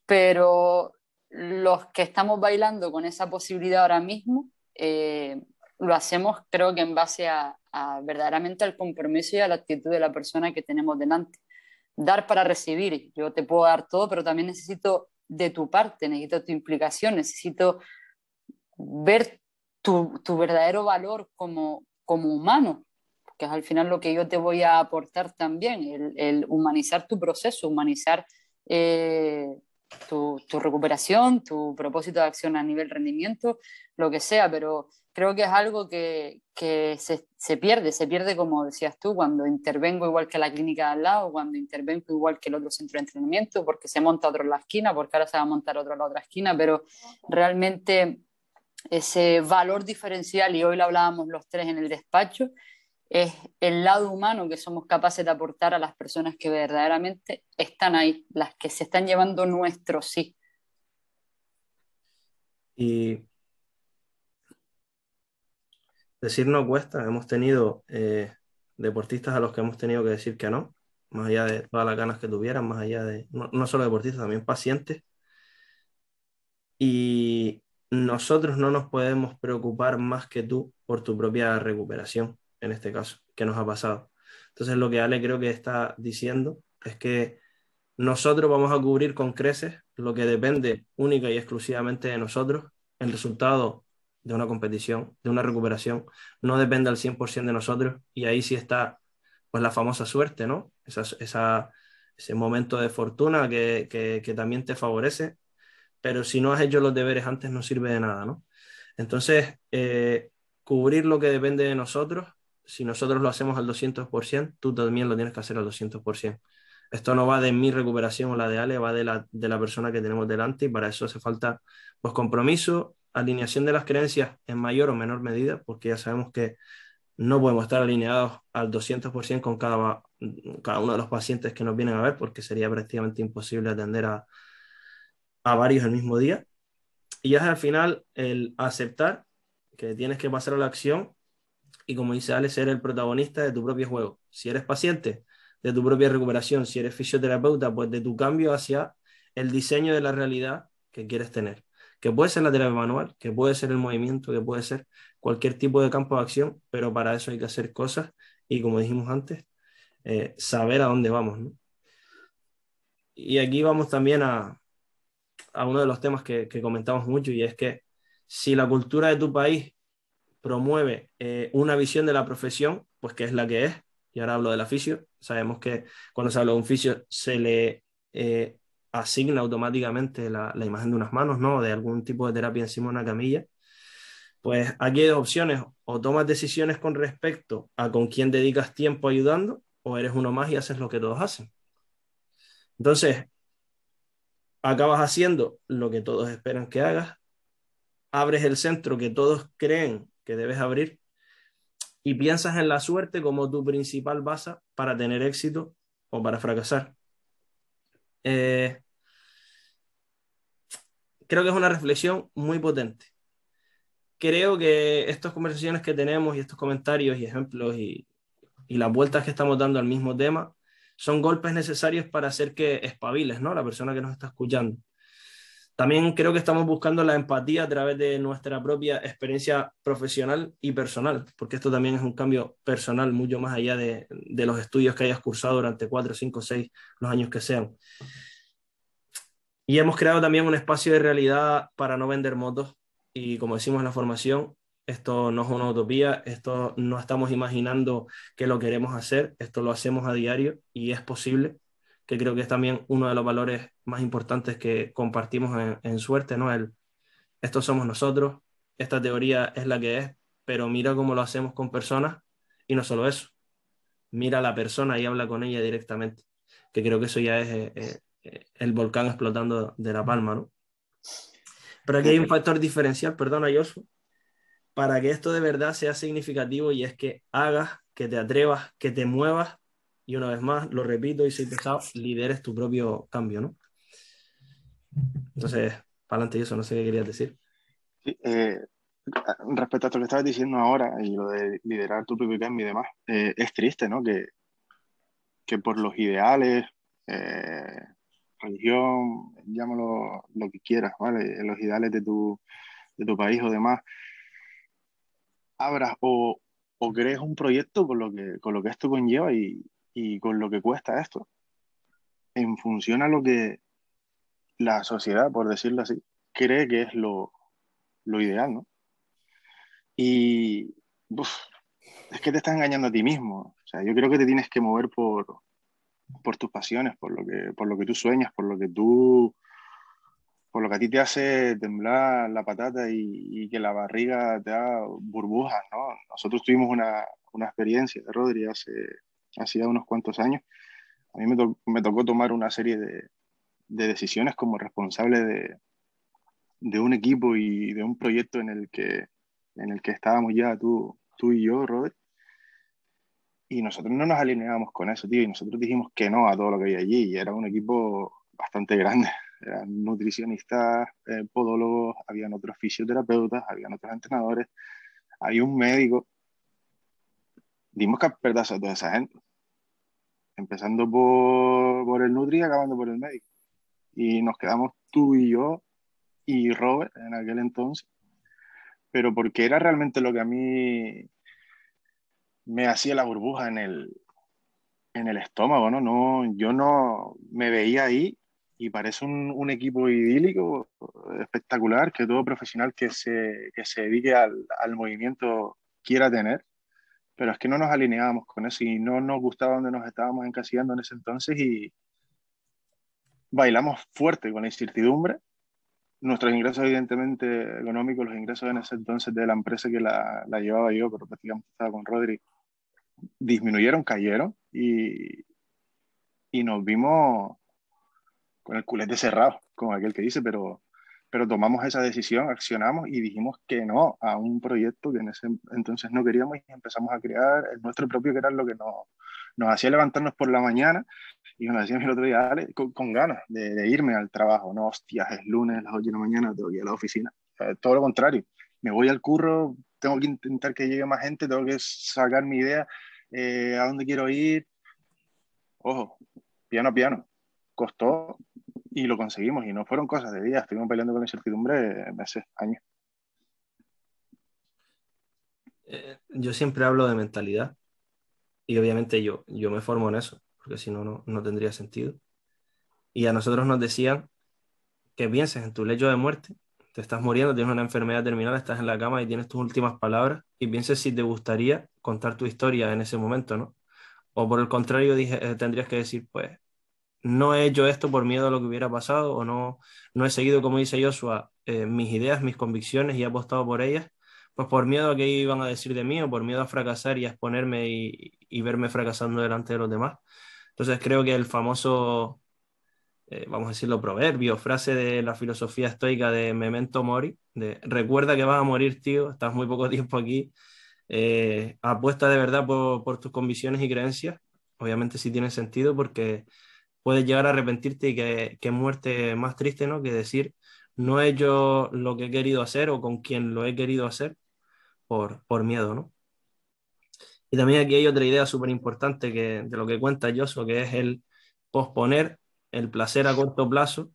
pero los que estamos bailando con esa posibilidad ahora mismo, eh, lo hacemos creo que en base a, verdaderamente al compromiso y a la actitud de la persona que tenemos delante. Dar para recibir, yo te puedo dar todo, pero también necesito de tu parte, necesito tu implicación, necesito ver tu, tu verdadero valor como, como humano, que es al final lo que yo te voy a aportar también, el, el humanizar tu proceso, humanizar eh, tu, recuperación, tu propósito de acción a nivel rendimiento, lo que sea, pero creo que es algo que, se, pierde, se pierde como decías tú, cuando intervengo igual que la clínica de al lado, cuando intervengo igual que el otro centro de entrenamiento, porque se monta otro en la esquina, porque ahora se va a montar otro en la otra esquina, pero realmente ese valor diferencial, y hoy lo hablábamos los tres en el despacho, es el lado humano que somos capaces de aportar a las personas que verdaderamente están ahí, las que se están llevando nuestro sí. Y decir no cuesta, hemos tenido eh, deportistas a los que hemos tenido que decir que no, más allá de todas las ganas que tuvieran, más allá de, no, no solo deportistas, también pacientes. Y nosotros no nos podemos preocupar más que tú por tu propia recuperación en este caso, que nos ha pasado. Entonces, lo que Ale creo que está diciendo es que nosotros vamos a cubrir con creces lo que depende única y exclusivamente de nosotros. El resultado de una competición, de una recuperación, no depende al 100% de nosotros y ahí sí está pues la famosa suerte, ¿no? Esa, ese momento de fortuna que, que, también te favorece, pero si no has hecho los deberes antes no sirve de nada, ¿no? Entonces, eh, cubrir lo que depende de nosotros, si nosotros lo hacemos al 200%, tú también lo tienes que hacer al 200%. Esto no va de mi recuperación o la de Ale, va de la, de la persona que tenemos delante y para eso hace falta pues, compromiso, alineación de las creencias en mayor o menor medida, porque ya sabemos que no podemos estar alineados al 200% con cada, uno de los pacientes que nos vienen a ver, porque sería prácticamente imposible atender a, a varios el mismo día. Y ya es al final el aceptar que tienes que pasar a la acción y como dice Ale, ser el protagonista de tu propio juego. Si eres paciente, de tu propia recuperación. Si eres fisioterapeuta, pues de tu cambio hacia el diseño de la realidad que quieres tener. Que puede ser la terapia manual, que puede ser el movimiento, que puede ser cualquier tipo de campo de acción, pero para eso hay que hacer cosas y como dijimos antes, eh, saber a dónde vamos. Y aquí vamos también a, a uno de los temas que, comentamos mucho y es que si la cultura de tu país promueve eh, una visión de la profesión, pues que es la que es, y ahora hablo del fisio, sabemos que cuando se habla de un fisio se le eh, asigna automáticamente la, la, imagen de unas manos, ¿no? De algún tipo de terapia encima de una camilla. Pues aquí hay dos opciones, o tomas decisiones con respecto a con quién dedicas tiempo ayudando, o eres uno más y haces lo que todos hacen. Entonces, acabas haciendo lo que todos esperan que hagas, abres el centro que todos creen que debes abrir y piensas en la suerte como tu principal base para tener éxito o para fracasar. Eh, creo que es una reflexión muy potente. Creo que estas conversaciones que tenemos y estos comentarios y ejemplos y, las vueltas que estamos dando al mismo tema son golpes necesarios para hacer que espabiles, ¿no? La persona que nos está escuchando. También creo que estamos buscando la empatía a través de nuestra propia experiencia profesional y personal, porque esto también es un cambio personal mucho más allá de, de los estudios que hayas cursado durante cuatro, cinco, seis, los años que sean. Y hemos creado también un espacio de realidad para no vender motos y como decimos en la formación, esto no es una utopía, esto no estamos imaginando que lo queremos hacer, esto lo hacemos a diario y es posible que creo que es también uno de los valores más importantes que compartimos en, suerte, ¿no? El, estos somos nosotros, esta teoría es la que es, pero mira cómo lo hacemos con personas y no solo eso, mira a la persona y habla con ella directamente, que creo que eso ya es eh, eh, el volcán explotando de La Palma, ¿no? Pero aquí hay un factor diferencial, perdona, Josu, para que esto de verdad sea significativo y es que hagas, que te atrevas, que te muevas y una vez más, lo repito y soy pesado, lideres tu propio cambio, ¿no? Entonces, para adelante eso, no sé qué querías decir. Eh, respecto a lo que estabas diciendo ahora y lo de liderar tu propio cambio y demás, eh, es triste, ¿no? Que, que por los ideales, eh, religión, llámalo lo que quieras, ¿vale? Los ideales de tu, de tu país o demás, abras o, o crees un proyecto con lo que, con lo que esto conlleva y, y con lo que cuesta esto, en función a lo que la sociedad, por decirlo así, cree que es lo, lo ideal, ¿no? Y es que te estás engañando a ti mismo. O sea, yo creo que te tienes que mover por, por tus pasiones, por lo, que, por lo que tú sueñas, por lo que tú por lo que a ti te hace temblar la patata y, y que la barriga te da burbujas, ¿no? Nosotros tuvimos una, una experiencia Rodri hace, hacía unos cuantos años, a mí me, tocó tomar una serie de, de decisiones como responsable de, un equipo y de un proyecto en el que, en el que estábamos ya tú, tú y yo, Robert. Y nosotros no nos alineábamos con eso, tío, y nosotros dijimos que no a todo lo que había allí, y era un equipo bastante grande. Eran nutricionistas, eh, podólogos, habían otros fisioterapeutas, habían otros entrenadores, había un médico. Dimos perder a toda esa gente empezando por, por el Nutri y acabando por el médico. Y nos quedamos tú y yo y Robert en aquel entonces, pero porque era realmente lo que a mí me hacía la burbuja en el, en el estómago, ¿no? no yo no me veía ahí y parece un, un, equipo idílico, espectacular, que todo profesional que se, que se dedique al, al, movimiento quiera tener, pero es que no nos alineábamos con eso y no nos gustaba donde nos estábamos encasillando en ese entonces y bailamos fuerte con la incertidumbre. Nuestros ingresos, evidentemente, económicos, los ingresos en ese entonces de la empresa que la, la llevaba yo, pero prácticamente estaba con Rodri, disminuyeron, cayeron y, y nos vimos con el culete cerrado, como aquel que dice, pero, pero tomamos esa decisión, accionamos y dijimos que no a un proyecto que en ese entonces no queríamos y empezamos a crear el nuestro propio, que era lo que nos, nos hacía levantarnos por la mañana y nos decíamos el otro día, dale, con, con ganas de, de, irme al trabajo, no, hostias, es lunes las 8 de la mañana, tengo que ir a la oficina. todo lo contrario, me voy al curro, tengo que intentar que llegue más gente, tengo que sacar mi idea, eh, a dónde quiero ir. Ojo, piano a piano. Costó, y lo conseguimos y no fueron cosas de días, estuvimos peleando con incertidumbre meses, años. Eh, yo siempre hablo de mentalidad y obviamente yo, yo me formo en eso, porque si no, no, no tendría sentido. Y a nosotros nos decían que pienses en tu lecho de muerte, te estás muriendo, tienes una enfermedad terminal, estás en la cama y tienes tus últimas palabras y pienses si te gustaría contar tu historia en ese momento, ¿no? O por el contrario, dije, eh, tendrías que decir, pues no he hecho esto por miedo a lo que hubiera pasado o no, no he seguido, como dice Joshua, eh, mis ideas, mis convicciones y he apostado por ellas, pues por miedo a que iban a decir de mí o por miedo a fracasar y a exponerme y, verme fracasando delante de los demás. Entonces creo que el famoso, eh, vamos a decirlo, proverbio, frase de la filosofía estoica de memento mori, de recuerda que vas a morir, tío, estás muy poco tiempo aquí, eh, apuesta de verdad por, por tus convicciones y creencias, obviamente sí tiene sentido porque puedes llegar a arrepentirte y que, que muerte más triste, ¿no? Que decir, no he hecho lo que he querido hacer o con quien lo he querido hacer por, por miedo, ¿no? Y también aquí hay otra idea súper importante de lo que cuenta Yoso, que es el posponer el placer a corto plazo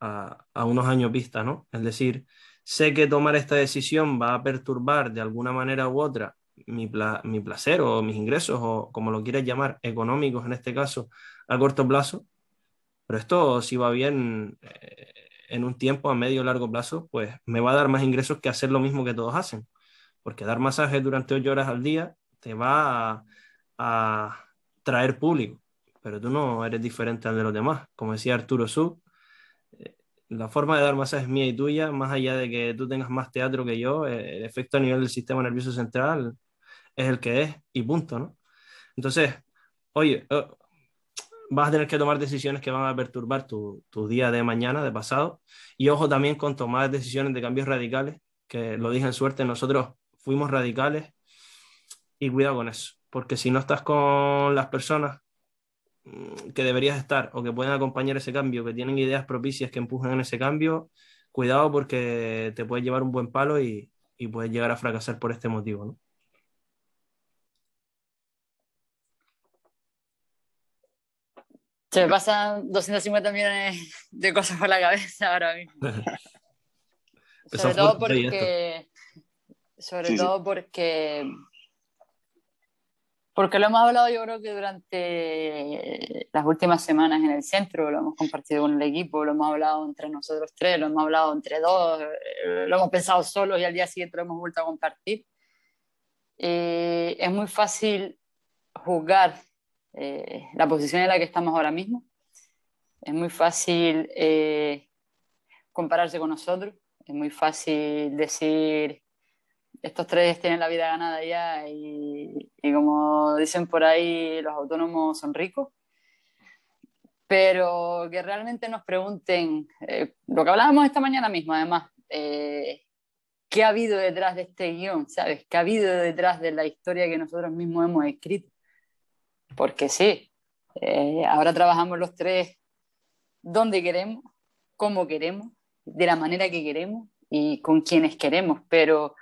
a, a unos años vista, ¿no? Es decir, sé que tomar esta decisión va a perturbar de alguna manera u otra mi, pla mi placer o mis ingresos o como lo quieras llamar, económicos en este caso, a corto plazo, pero esto si va bien eh, en un tiempo a medio o largo plazo, pues me va a dar más ingresos que hacer lo mismo que todos hacen, porque dar masaje durante ocho horas al día te va a, a traer público, pero tú no eres diferente al de los demás. Como decía Arturo Su, la forma de dar masaje es mía y tuya, más allá de que tú tengas más teatro que yo, eh, el efecto a nivel del sistema nervioso central es el que es y punto, ¿no? Entonces, oye, oh, vas a tener que tomar decisiones que van a perturbar tu, tu, día de mañana, de pasado. Y ojo también con tomar decisiones de cambios radicales, que lo dije en suerte, nosotros fuimos radicales y cuidado con eso, porque si no estás con las personas que deberías estar o que pueden acompañar ese cambio, que tienen ideas propicias que empujan en ese cambio, cuidado porque te puedes llevar un buen palo y, y puedes llegar a fracasar por este motivo, ¿no? Se me pasan 250 millones de cosas por la cabeza ahora mismo. sobre todo porque. Sobre sí, todo porque. Porque lo hemos hablado yo creo que durante las últimas semanas en el centro, lo hemos compartido con el equipo, lo hemos hablado entre nosotros tres, lo hemos hablado entre dos, lo hemos pensado solos y al día siguiente lo hemos vuelto a compartir. Eh, es muy fácil juzgar eh, la posición en la que estamos ahora mismo. Es muy fácil eh, compararse con nosotros, es muy fácil decir, estos tres tienen la vida ganada ya y, como dicen por ahí, los autónomos son ricos. Pero que realmente nos pregunten, eh, lo que hablábamos esta mañana mismo, además, eh, ¿qué ha habido detrás de este guion? ¿Sabes? ¿Qué ha habido detrás de la historia que nosotros mismos hemos escrito? porque sí, eh, ahora trabajamos los tres donde queremos, como queremos, de la manera que queremos y con quienes queremos, pero,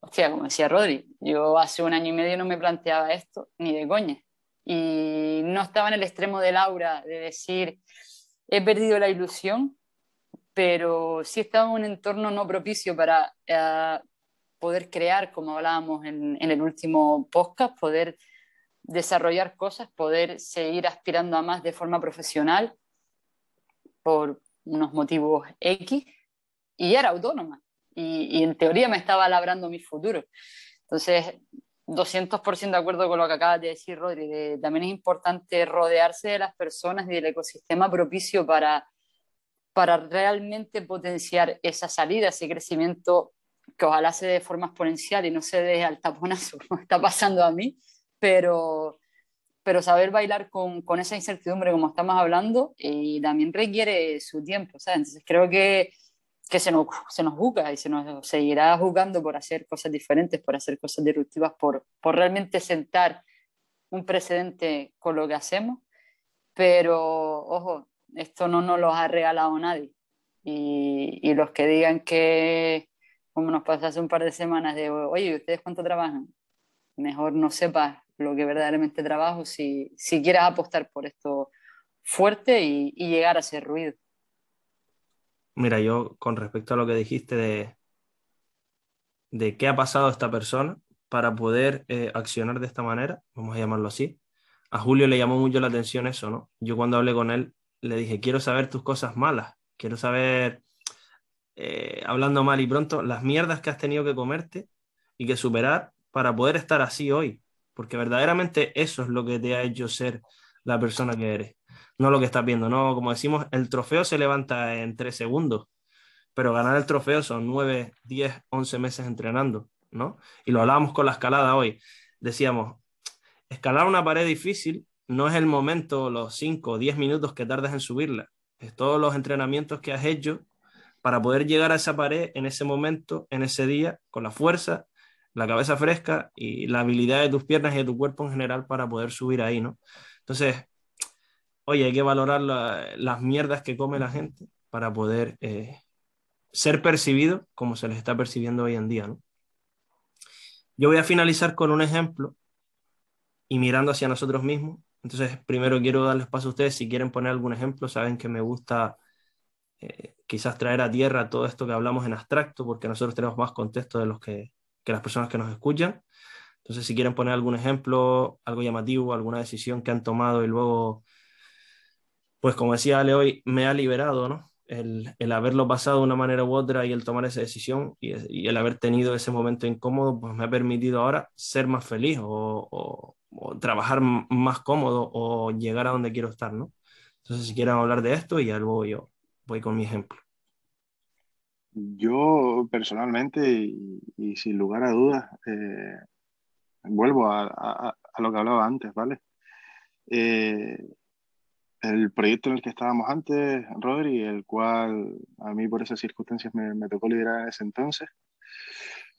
hostia, como decía Rodri, yo hace un año y medio no me planteaba esto ni de coña y no estaba en el extremo del aura de decir, he perdido la ilusión, pero sí estaba en un entorno no propicio para uh, poder crear, como hablábamos en, en el último podcast, poder desarrollar cosas, poder seguir aspirando a más de forma profesional. por unos motivos X y era autónoma. Y, y en teoría me estaba labrando mi futuro. Entonces, 200% de acuerdo con lo que acabas de decir, Rodri. también es importante rodearse de las personas y del ecosistema propicio para, para realmente potenciar esa salida, ese crecimiento que ojalá se dé de forma exponencial y no se dé al taponazo, como está pasando a mí, pero, pero saber bailar con, con esa incertidumbre, como estamos hablando, y también requiere su tiempo, ¿sabes? Entonces creo que que se nos, se nos juzga y se nos seguirá juzgando por hacer cosas diferentes, por hacer cosas disruptivas, por, por realmente sentar un precedente con lo que hacemos. Pero, ojo, esto no nos lo ha regalado nadie. Y, y los que digan que, como nos pasó hace un par de semanas, de, oye, ¿ustedes cuánto trabajan? Mejor no sepas lo que verdaderamente trabajo si, si quieres apostar por esto fuerte y, y llegar a hacer ruido. Mira, yo con respecto a lo que dijiste de, qué ha pasado esta persona para poder eh, accionar de esta manera, vamos a llamarlo así, a Julio le llamó mucho la atención eso, ¿no? Yo cuando hablé con él le dije, quiero saber tus cosas malas, quiero saber, eh, hablando mal y pronto, las mierdas que has tenido que comerte y que superar para poder estar así hoy, porque verdaderamente eso es lo que te ha hecho ser la persona que eres no lo que estás viendo, ¿no? Como decimos, el trofeo se levanta en tres segundos, pero ganar el trofeo son nueve, diez, once meses entrenando, ¿no? Y lo hablábamos con la escalada hoy. Decíamos, escalar una pared difícil no es el momento, los cinco diez minutos que tardas en subirla, es todos los entrenamientos que has hecho para poder llegar a esa pared en ese momento, en ese día, con la fuerza, la cabeza fresca y la habilidad de tus piernas y de tu cuerpo en general para poder subir ahí, ¿no? Entonces, oye, hay que valorar las mierdas que come la gente para poder eh, ser percibido como se les está percibiendo hoy en día, ¿no? Yo voy a finalizar con un ejemplo y mirando hacia nosotros mismos. Entonces, primero quiero darles paso a ustedes, si quieren poner algún ejemplo, saben que me gusta eh, quizás traer a tierra todo esto que hablamos en abstracto, porque nosotros tenemos más contexto de los que, que las personas que nos escuchan. Entonces, si quieren poner algún ejemplo, algo llamativo, alguna decisión que han tomado y luego pues como decía Ale hoy, me ha liberado, ¿no? El, el, haberlo pasado de una manera u otra y el tomar esa decisión y, el haber tenido ese momento incómodo, pues me ha permitido ahora ser más feliz o, trabajar más cómodo o llegar a donde quiero estar, ¿no? Entonces, si quieren hablar de esto, ya luego yo voy con mi ejemplo. Yo personalmente, y, sin lugar a dudas, eh, vuelvo a, a, a, lo que hablaba antes, ¿vale? Eh, el proyecto en el que estábamos antes, Rodri, el cual a mí por esas circunstancias me, me, tocó liderar en ese entonces.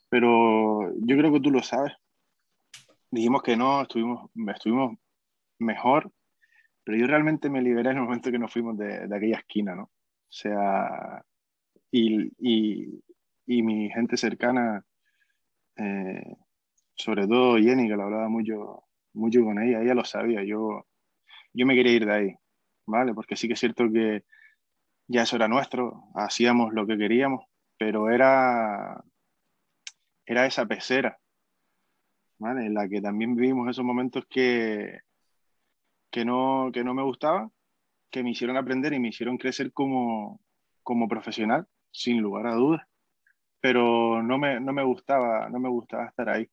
Pero yo creo que tú lo sabes. Dijimos que no, estuvimos, estuvimos mejor, pero yo realmente me liberé en el momento que nos fuimos de, de aquella esquina, ¿no? O sea, y, y, y mi gente cercana, eh, sobre todo Jenny, que lo hablaba mucho, mucho con ella, ella lo sabía, yo, yo me quería ir de ahí ¿vale? Porque sí que es cierto que ya eso era nuestro, hacíamos lo que queríamos, pero era, era esa pecera, ¿vale? En la que también vivimos esos momentos que, que, no, que no me gustaban, que me hicieron aprender y me hicieron crecer como, como profesional, sin lugar a dudas, pero no me, no me gustaba, no me gustaba estar ahí.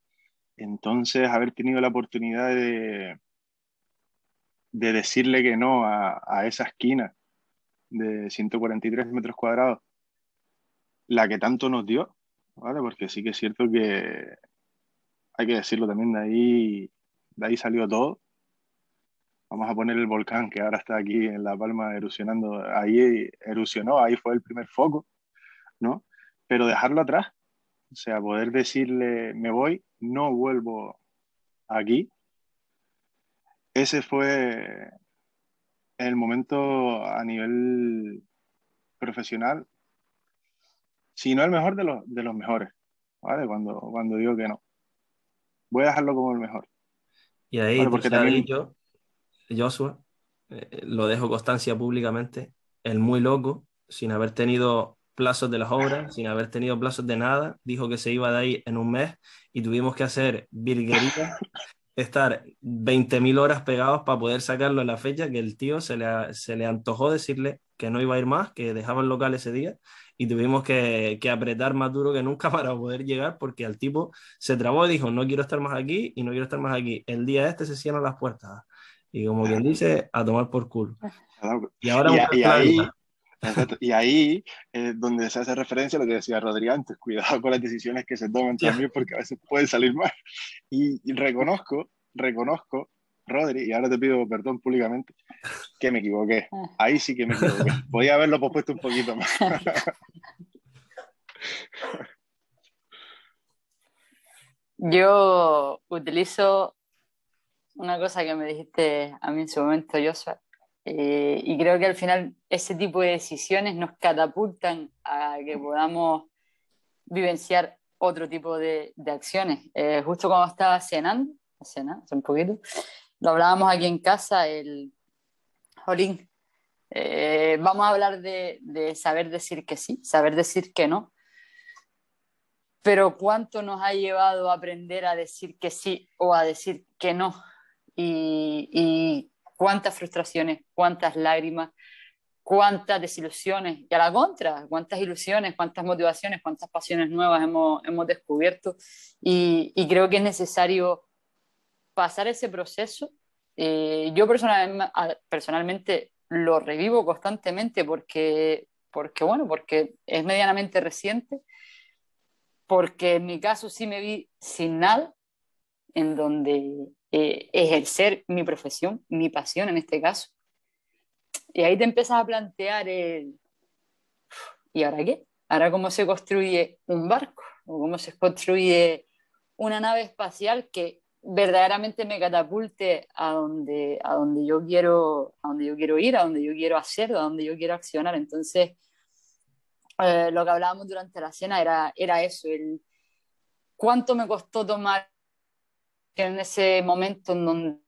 Entonces, haber tenido la oportunidad de, de decirle que no a, esa esquina de 143 metros cuadrados, la que tanto nos dio, ¿vale? Porque sí que es cierto que hay que decirlo también, de ahí, de ahí salió todo. Vamos a poner el volcán que ahora está aquí en La Palma erupcionando. Ahí erupcionó, ahí fue el primer foco, ¿no? Pero dejarlo atrás, o sea, poder decirle, me voy, no vuelvo aquí, ese fue el momento a nivel profesional, si no el mejor de los, de los mejores, ¿vale? Cuando, cuando digo que no. Voy a dejarlo como el mejor. Y ahí, porque también... dicho, Joshua, eh, lo dejo constancia públicamente, el muy loco, sin haber tenido plazos de las obras, sin haber tenido plazos de nada, dijo que se iba de ahí en un mes y tuvimos que hacer virgueritas estar 20.000 horas pegados para poder sacarlo en la fecha, que el tío se le, se le antojó decirle que no iba a ir más, que dejaba el local ese día y tuvimos que, que, apretar más duro que nunca para poder llegar porque al tipo se trabó y dijo, no quiero estar más aquí y no quiero estar más aquí. El día este se cierran las puertas y como quien dice, a tomar por culo. Y ahora y, ahí, y ahí es donde se hace referencia a lo que decía Rodrigo antes, cuidado con las decisiones que se toman también porque a veces pueden salir mal. Y, y reconozco, reconozco Rodri, y ahora te pido perdón públicamente, que me equivoqué. Ah. Ahí sí que me equivoqué. Podía haberlo pospuesto un poquito más. Yo utilizo una cosa que me dijiste a mí en su momento, Joshua, eh, y creo que al final ese tipo de decisiones nos catapultan a que podamos vivenciar otro tipo de, acciones. Eh, justo cuando estaba cenando, cena, un poquito, lo hablábamos aquí en casa, el Jolín. Eh, vamos a hablar de, saber decir que sí, saber decir que no. Pero ¿cuánto nos ha llevado a aprender a decir que sí o a decir que no? Y, cuántas frustraciones, cuántas lágrimas, cuántas desilusiones, y a la contra, cuántas ilusiones, cuántas motivaciones, cuántas pasiones nuevas hemos, descubierto. y creo que es necesario pasar ese proceso, eh, yo personalmente, personalmente lo revivo constantemente porque, porque, bueno, porque es medianamente reciente, porque en mi caso sí me vi sin nada, en donde eh, ejercer mi profesión, mi pasión en este caso. Y ahí te empiezas a plantear el, ¿y ahora qué? ¿Ahora cómo se construye un barco? ¿O cómo se construye una nave espacial que verdaderamente me catapulte a donde, a donde, yo quiero, a donde yo quiero ir, a donde yo quiero hacer, a donde yo quiero accionar. Entonces, eh, lo que hablábamos durante la cena era, era eso, el cuánto me costó tomar en ese momento en donde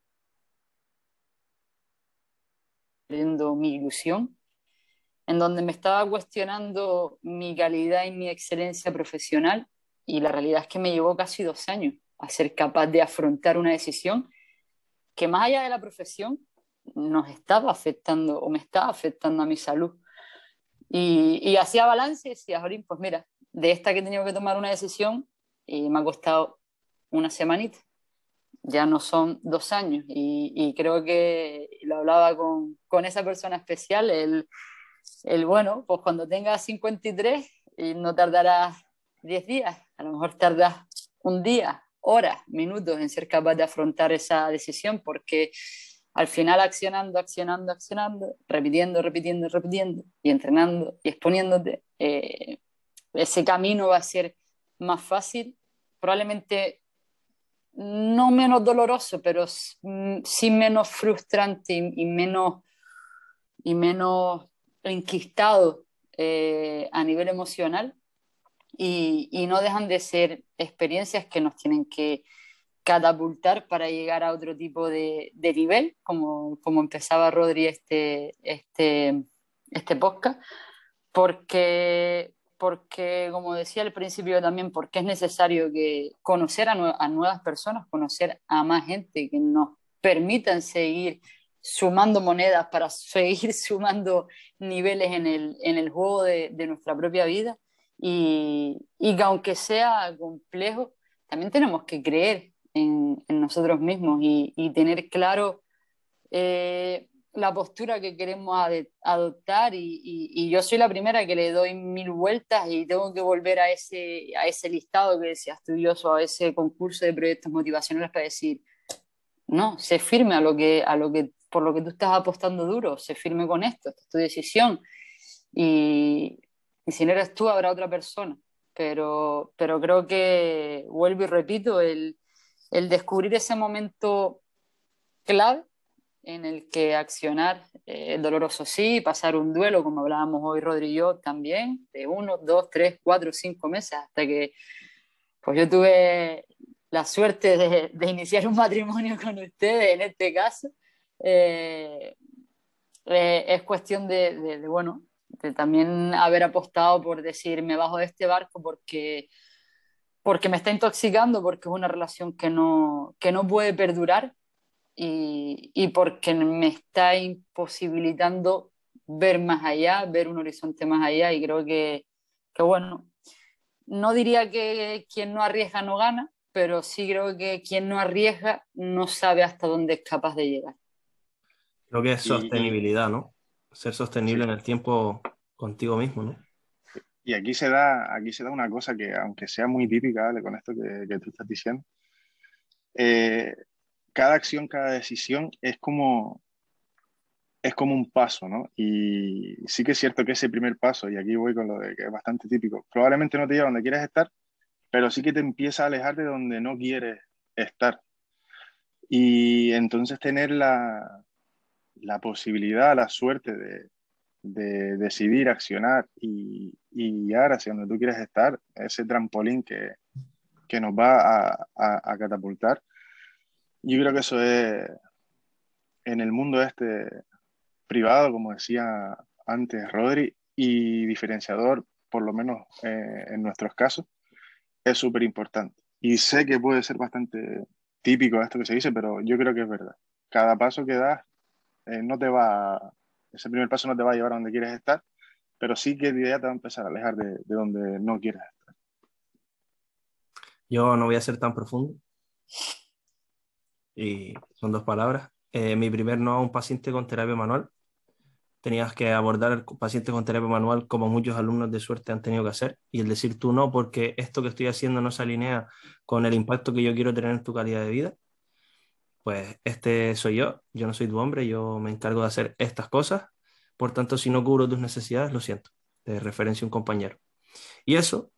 mi ilusión, en donde me estaba cuestionando mi calidad y mi excelencia profesional y la realidad es que me llevó casi dos años a ser capaz de afrontar una decisión que más allá de la profesión nos estaba afectando o me estaba afectando a mi salud. Y, hacía balance y decía, Jorín, pues mira, de esta que he tenido que tomar una decisión y me ha costado una semanita, ya no son dos años. Y, creo que lo hablaba con, con esa persona especial, el, el, bueno, pues cuando tengas 53 y no tardarás 10 días, a lo mejor tardas un día horas, minutos en ser capaz de afrontar esa decisión, porque al final accionando, accionando, accionando, repitiendo, repitiendo, repitiendo y entrenando y exponiéndote, eh, ese camino va a ser más fácil, probablemente no menos doloroso, pero sí menos frustrante y, menos, y menos enquistado eh, a nivel emocional, y, no dejan de ser experiencias que nos tienen que catapultar para llegar a otro tipo de, de nivel, como, como empezaba Rodri este, este, este podcast, porque, porque, como decía al principio también, porque es necesario que conocer a, nuevas personas, conocer a más gente que nos permitan seguir sumando monedas para seguir sumando niveles en el, en el juego de, nuestra propia vida. Y, y que aunque sea complejo, también tenemos que creer en, nosotros mismos y, y tener claro eh, la postura que queremos adoptar y, y, yo soy la primera que le doy mil vueltas y tengo que volver a ese, a ese listado que decías tú, o a ese concurso de proyectos motivacionales para decir, no, sé firme a lo que, a lo que, por lo que tú estás apostando duro, sé firme con esto, esta es tu decisión. Y, y si no eres tú, habrá otra persona. Pero, pero creo que, vuelvo y repito, el, el descubrir ese momento clave en el que accionar eh, doloroso sí, pasar un duelo, como hablábamos hoy Rodri y yo también, de uno, dos, tres, cuatro, cinco meses, hasta que pues yo tuve la suerte de, de iniciar un matrimonio con ustedes en este caso. Eh, eh, es cuestión de, de, bueno, también haber apostado por decir, me bajo de este barco porque, porque me está intoxicando, porque es una relación que no, que no puede perdurar y, y porque me está imposibilitando ver más allá, ver un horizonte más allá y creo que, que bueno, no diría que quien no arriesga no gana, pero sí creo que quien no arriesga no sabe hasta dónde es capaz de llegar. Creo que es sostenibilidad, ¿no? Ser sostenible en el tiempo contigo mismo, ¿no? Y aquí se da, aquí se da una cosa que, aunque sea muy típica con esto que, que, tú estás diciendo, eh, cada acción, cada decisión es como, es como un paso, ¿no? Y sí que es cierto que ese primer paso, y aquí voy con lo de que es bastante típico, probablemente no te lleva donde quieres estar, pero sí que te empieza a alejar de donde no quieres estar. Y entonces tener la, la posibilidad, la suerte de, de decidir, accionar y, y, guiar hacia donde tú quieres estar, ese trampolín que, que nos va a, a, a catapultar. Yo creo que eso es, en el mundo este privado, como decía antes Rodri, y diferenciador, por lo menos eh, en nuestros casos, es súper importante. Y sé que puede ser bastante típico esto que se dice, pero yo creo que es verdad. Cada paso que das eh, no te va, ese primer paso no te va a llevar a donde quieres estar, pero sí que de idea te va a empezar a alejar de donde no quieres estar. Yo no voy a ser tan profundo. Y son dos palabras. Eh, mi primer no a un paciente con terapia manual. Tenías que abordar al paciente con terapia manual como muchos alumnos de suerte han tenido que hacer y el decir tú no porque esto que estoy haciendo no se alinea con el impacto que yo quiero tener en tu calidad de vida. Pues este soy yo, yo no soy tu hombre, yo me encargo de hacer estas cosas. Por tanto, si no cubro tus necesidades, lo siento. De referencia a un compañero. Y eso,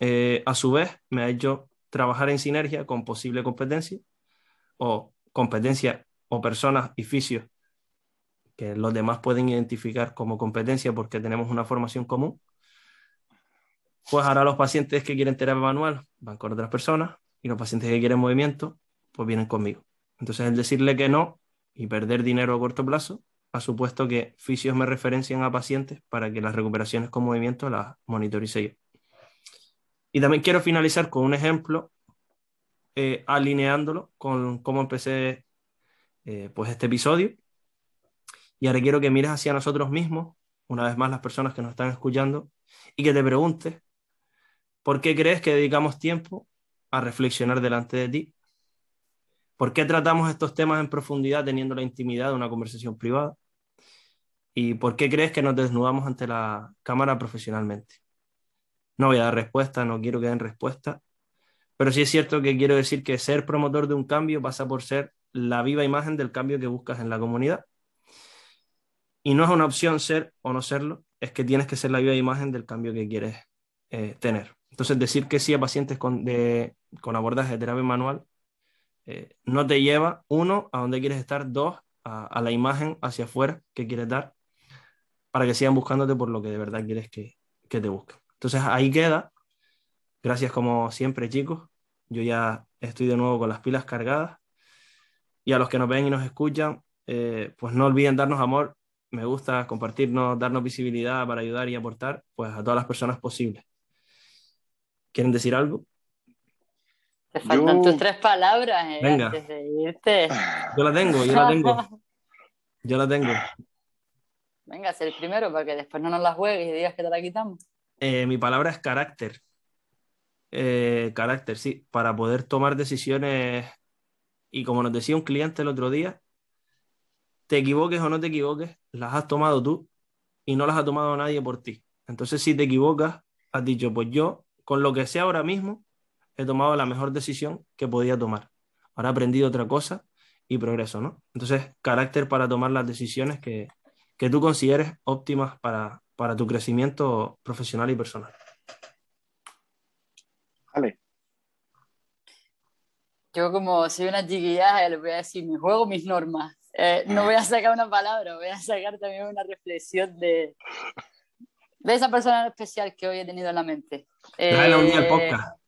eh, a su vez, me ha hecho trabajar en sinergia con posible competencia o competencia o personas y fisios que los demás pueden identificar como competencia porque tenemos una formación común, pues ahora los pacientes que quieren terapia manual van con otras personas y los pacientes que quieren movimiento, pues vienen conmigo. Entonces el decirle que no y perder dinero a corto plazo ha supuesto que fisios me referencian a pacientes para que las recuperaciones con movimiento las monitorice yo. Y también quiero finalizar con un ejemplo, eh, alineándolo con cómo empecé eh, pues este episodio. Y ahora quiero que mires hacia nosotros mismos, una vez más las personas que nos están escuchando, y que te preguntes, ¿por qué crees que dedicamos tiempo a reflexionar delante de ti? ¿Por qué tratamos estos temas en profundidad teniendo la intimidad de una conversación privada? ¿Y por qué crees que nos desnudamos ante la cámara profesionalmente? No voy a dar respuesta, no quiero que den respuesta, pero sí es cierto que quiero decir que ser promotor de un cambio pasa por ser la viva imagen del cambio que buscas en la comunidad. Y no es una opción ser o no serlo, es que tienes que ser la viva imagen del cambio que quieres eh, tener. Entonces, decir que sí a pacientes con, con abordaje de terapia manual eh, no te lleva, uno, a donde quieres estar, dos, a, a, la imagen hacia afuera que quieres dar, para que sigan buscándote por lo que de verdad quieres que, que te busquen. Entonces, ahí queda. Gracias como siempre, chicos. Yo ya estoy de nuevo con las pilas cargadas. Y a los que nos ven y nos escuchan, eh, pues no olviden darnos amor. Me gusta compartirnos, darnos visibilidad para ayudar y aportar pues, a todas las personas posibles. ¿Quieren decir algo? Te faltan yo... tus tres palabras eh, Venga. antes de irte. Yo la tengo, yo la tengo. Yo la tengo. Venga, ser el primero para que después no nos la juegues y digas que te la quitamos. Eh, mi palabra es carácter. Eh, carácter, sí, para poder tomar decisiones. Y como nos decía un cliente el otro día, te equivoques o no te equivoques, las has tomado tú y no las ha tomado nadie por ti. Entonces, si te equivocas, has dicho, pues yo, con lo que sé ahora mismo, he tomado la mejor decisión que podía tomar. Ahora he aprendido otra cosa y progreso, ¿no? Entonces, carácter para tomar las decisiones que, que tú consideres óptimas para, para tu crecimiento profesional y personal. Vale. Yo como soy una chiquilla, les voy a decir, mi juego, mis normas. Eh, no voy a sacar una palabra, voy a sacar también una reflexión de, de esa persona especial que hoy he tenido en la mente. Déjala un día el podcast.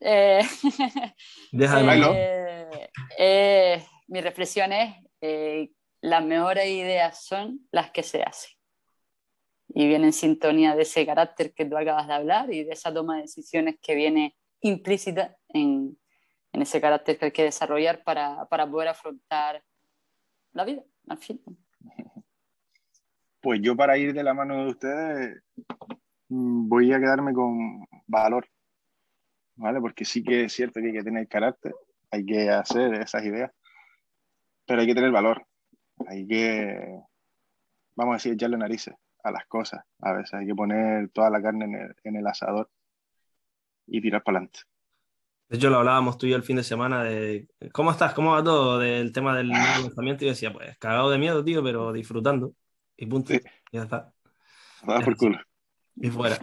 Eh, Déjalo. eh, eh, mi reflexión es, eh, las mejores ideas son las que se hacen. Y viene en sintonía de ese carácter que tú acabas de hablar y de esa toma de decisiones que viene implícita en, en ese carácter que hay que desarrollar para, para poder afrontar la vida, al fin. Pues yo para ir de la mano de ustedes mm, voy a quedarme con valor, ¿vale? Porque sí que es cierto que hay que tener carácter, hay que hacer esas ideas, pero hay que tener valor, hay que, vamos a decir, echarle narices a las cosas. A veces hay que poner toda la carne en el, en el asador y tirar para adelante. De hecho, lo hablábamos tú y yo el fin de semana de cómo estás, cómo va todo del tema del lanzamiento y yo decía, pues cagado de miedo, tío, pero disfrutando. Y punto. Sí. Y ya está. Va por culo. Y fuera.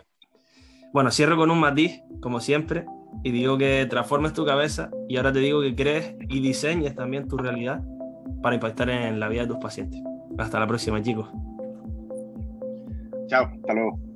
Bueno, cierro con un matiz, como siempre, y digo que transformes tu cabeza y ahora te digo que crees y diseñes también tu realidad para impactar en la vida de tus pacientes. Hasta la próxima, chicos. Chao, hasta luego.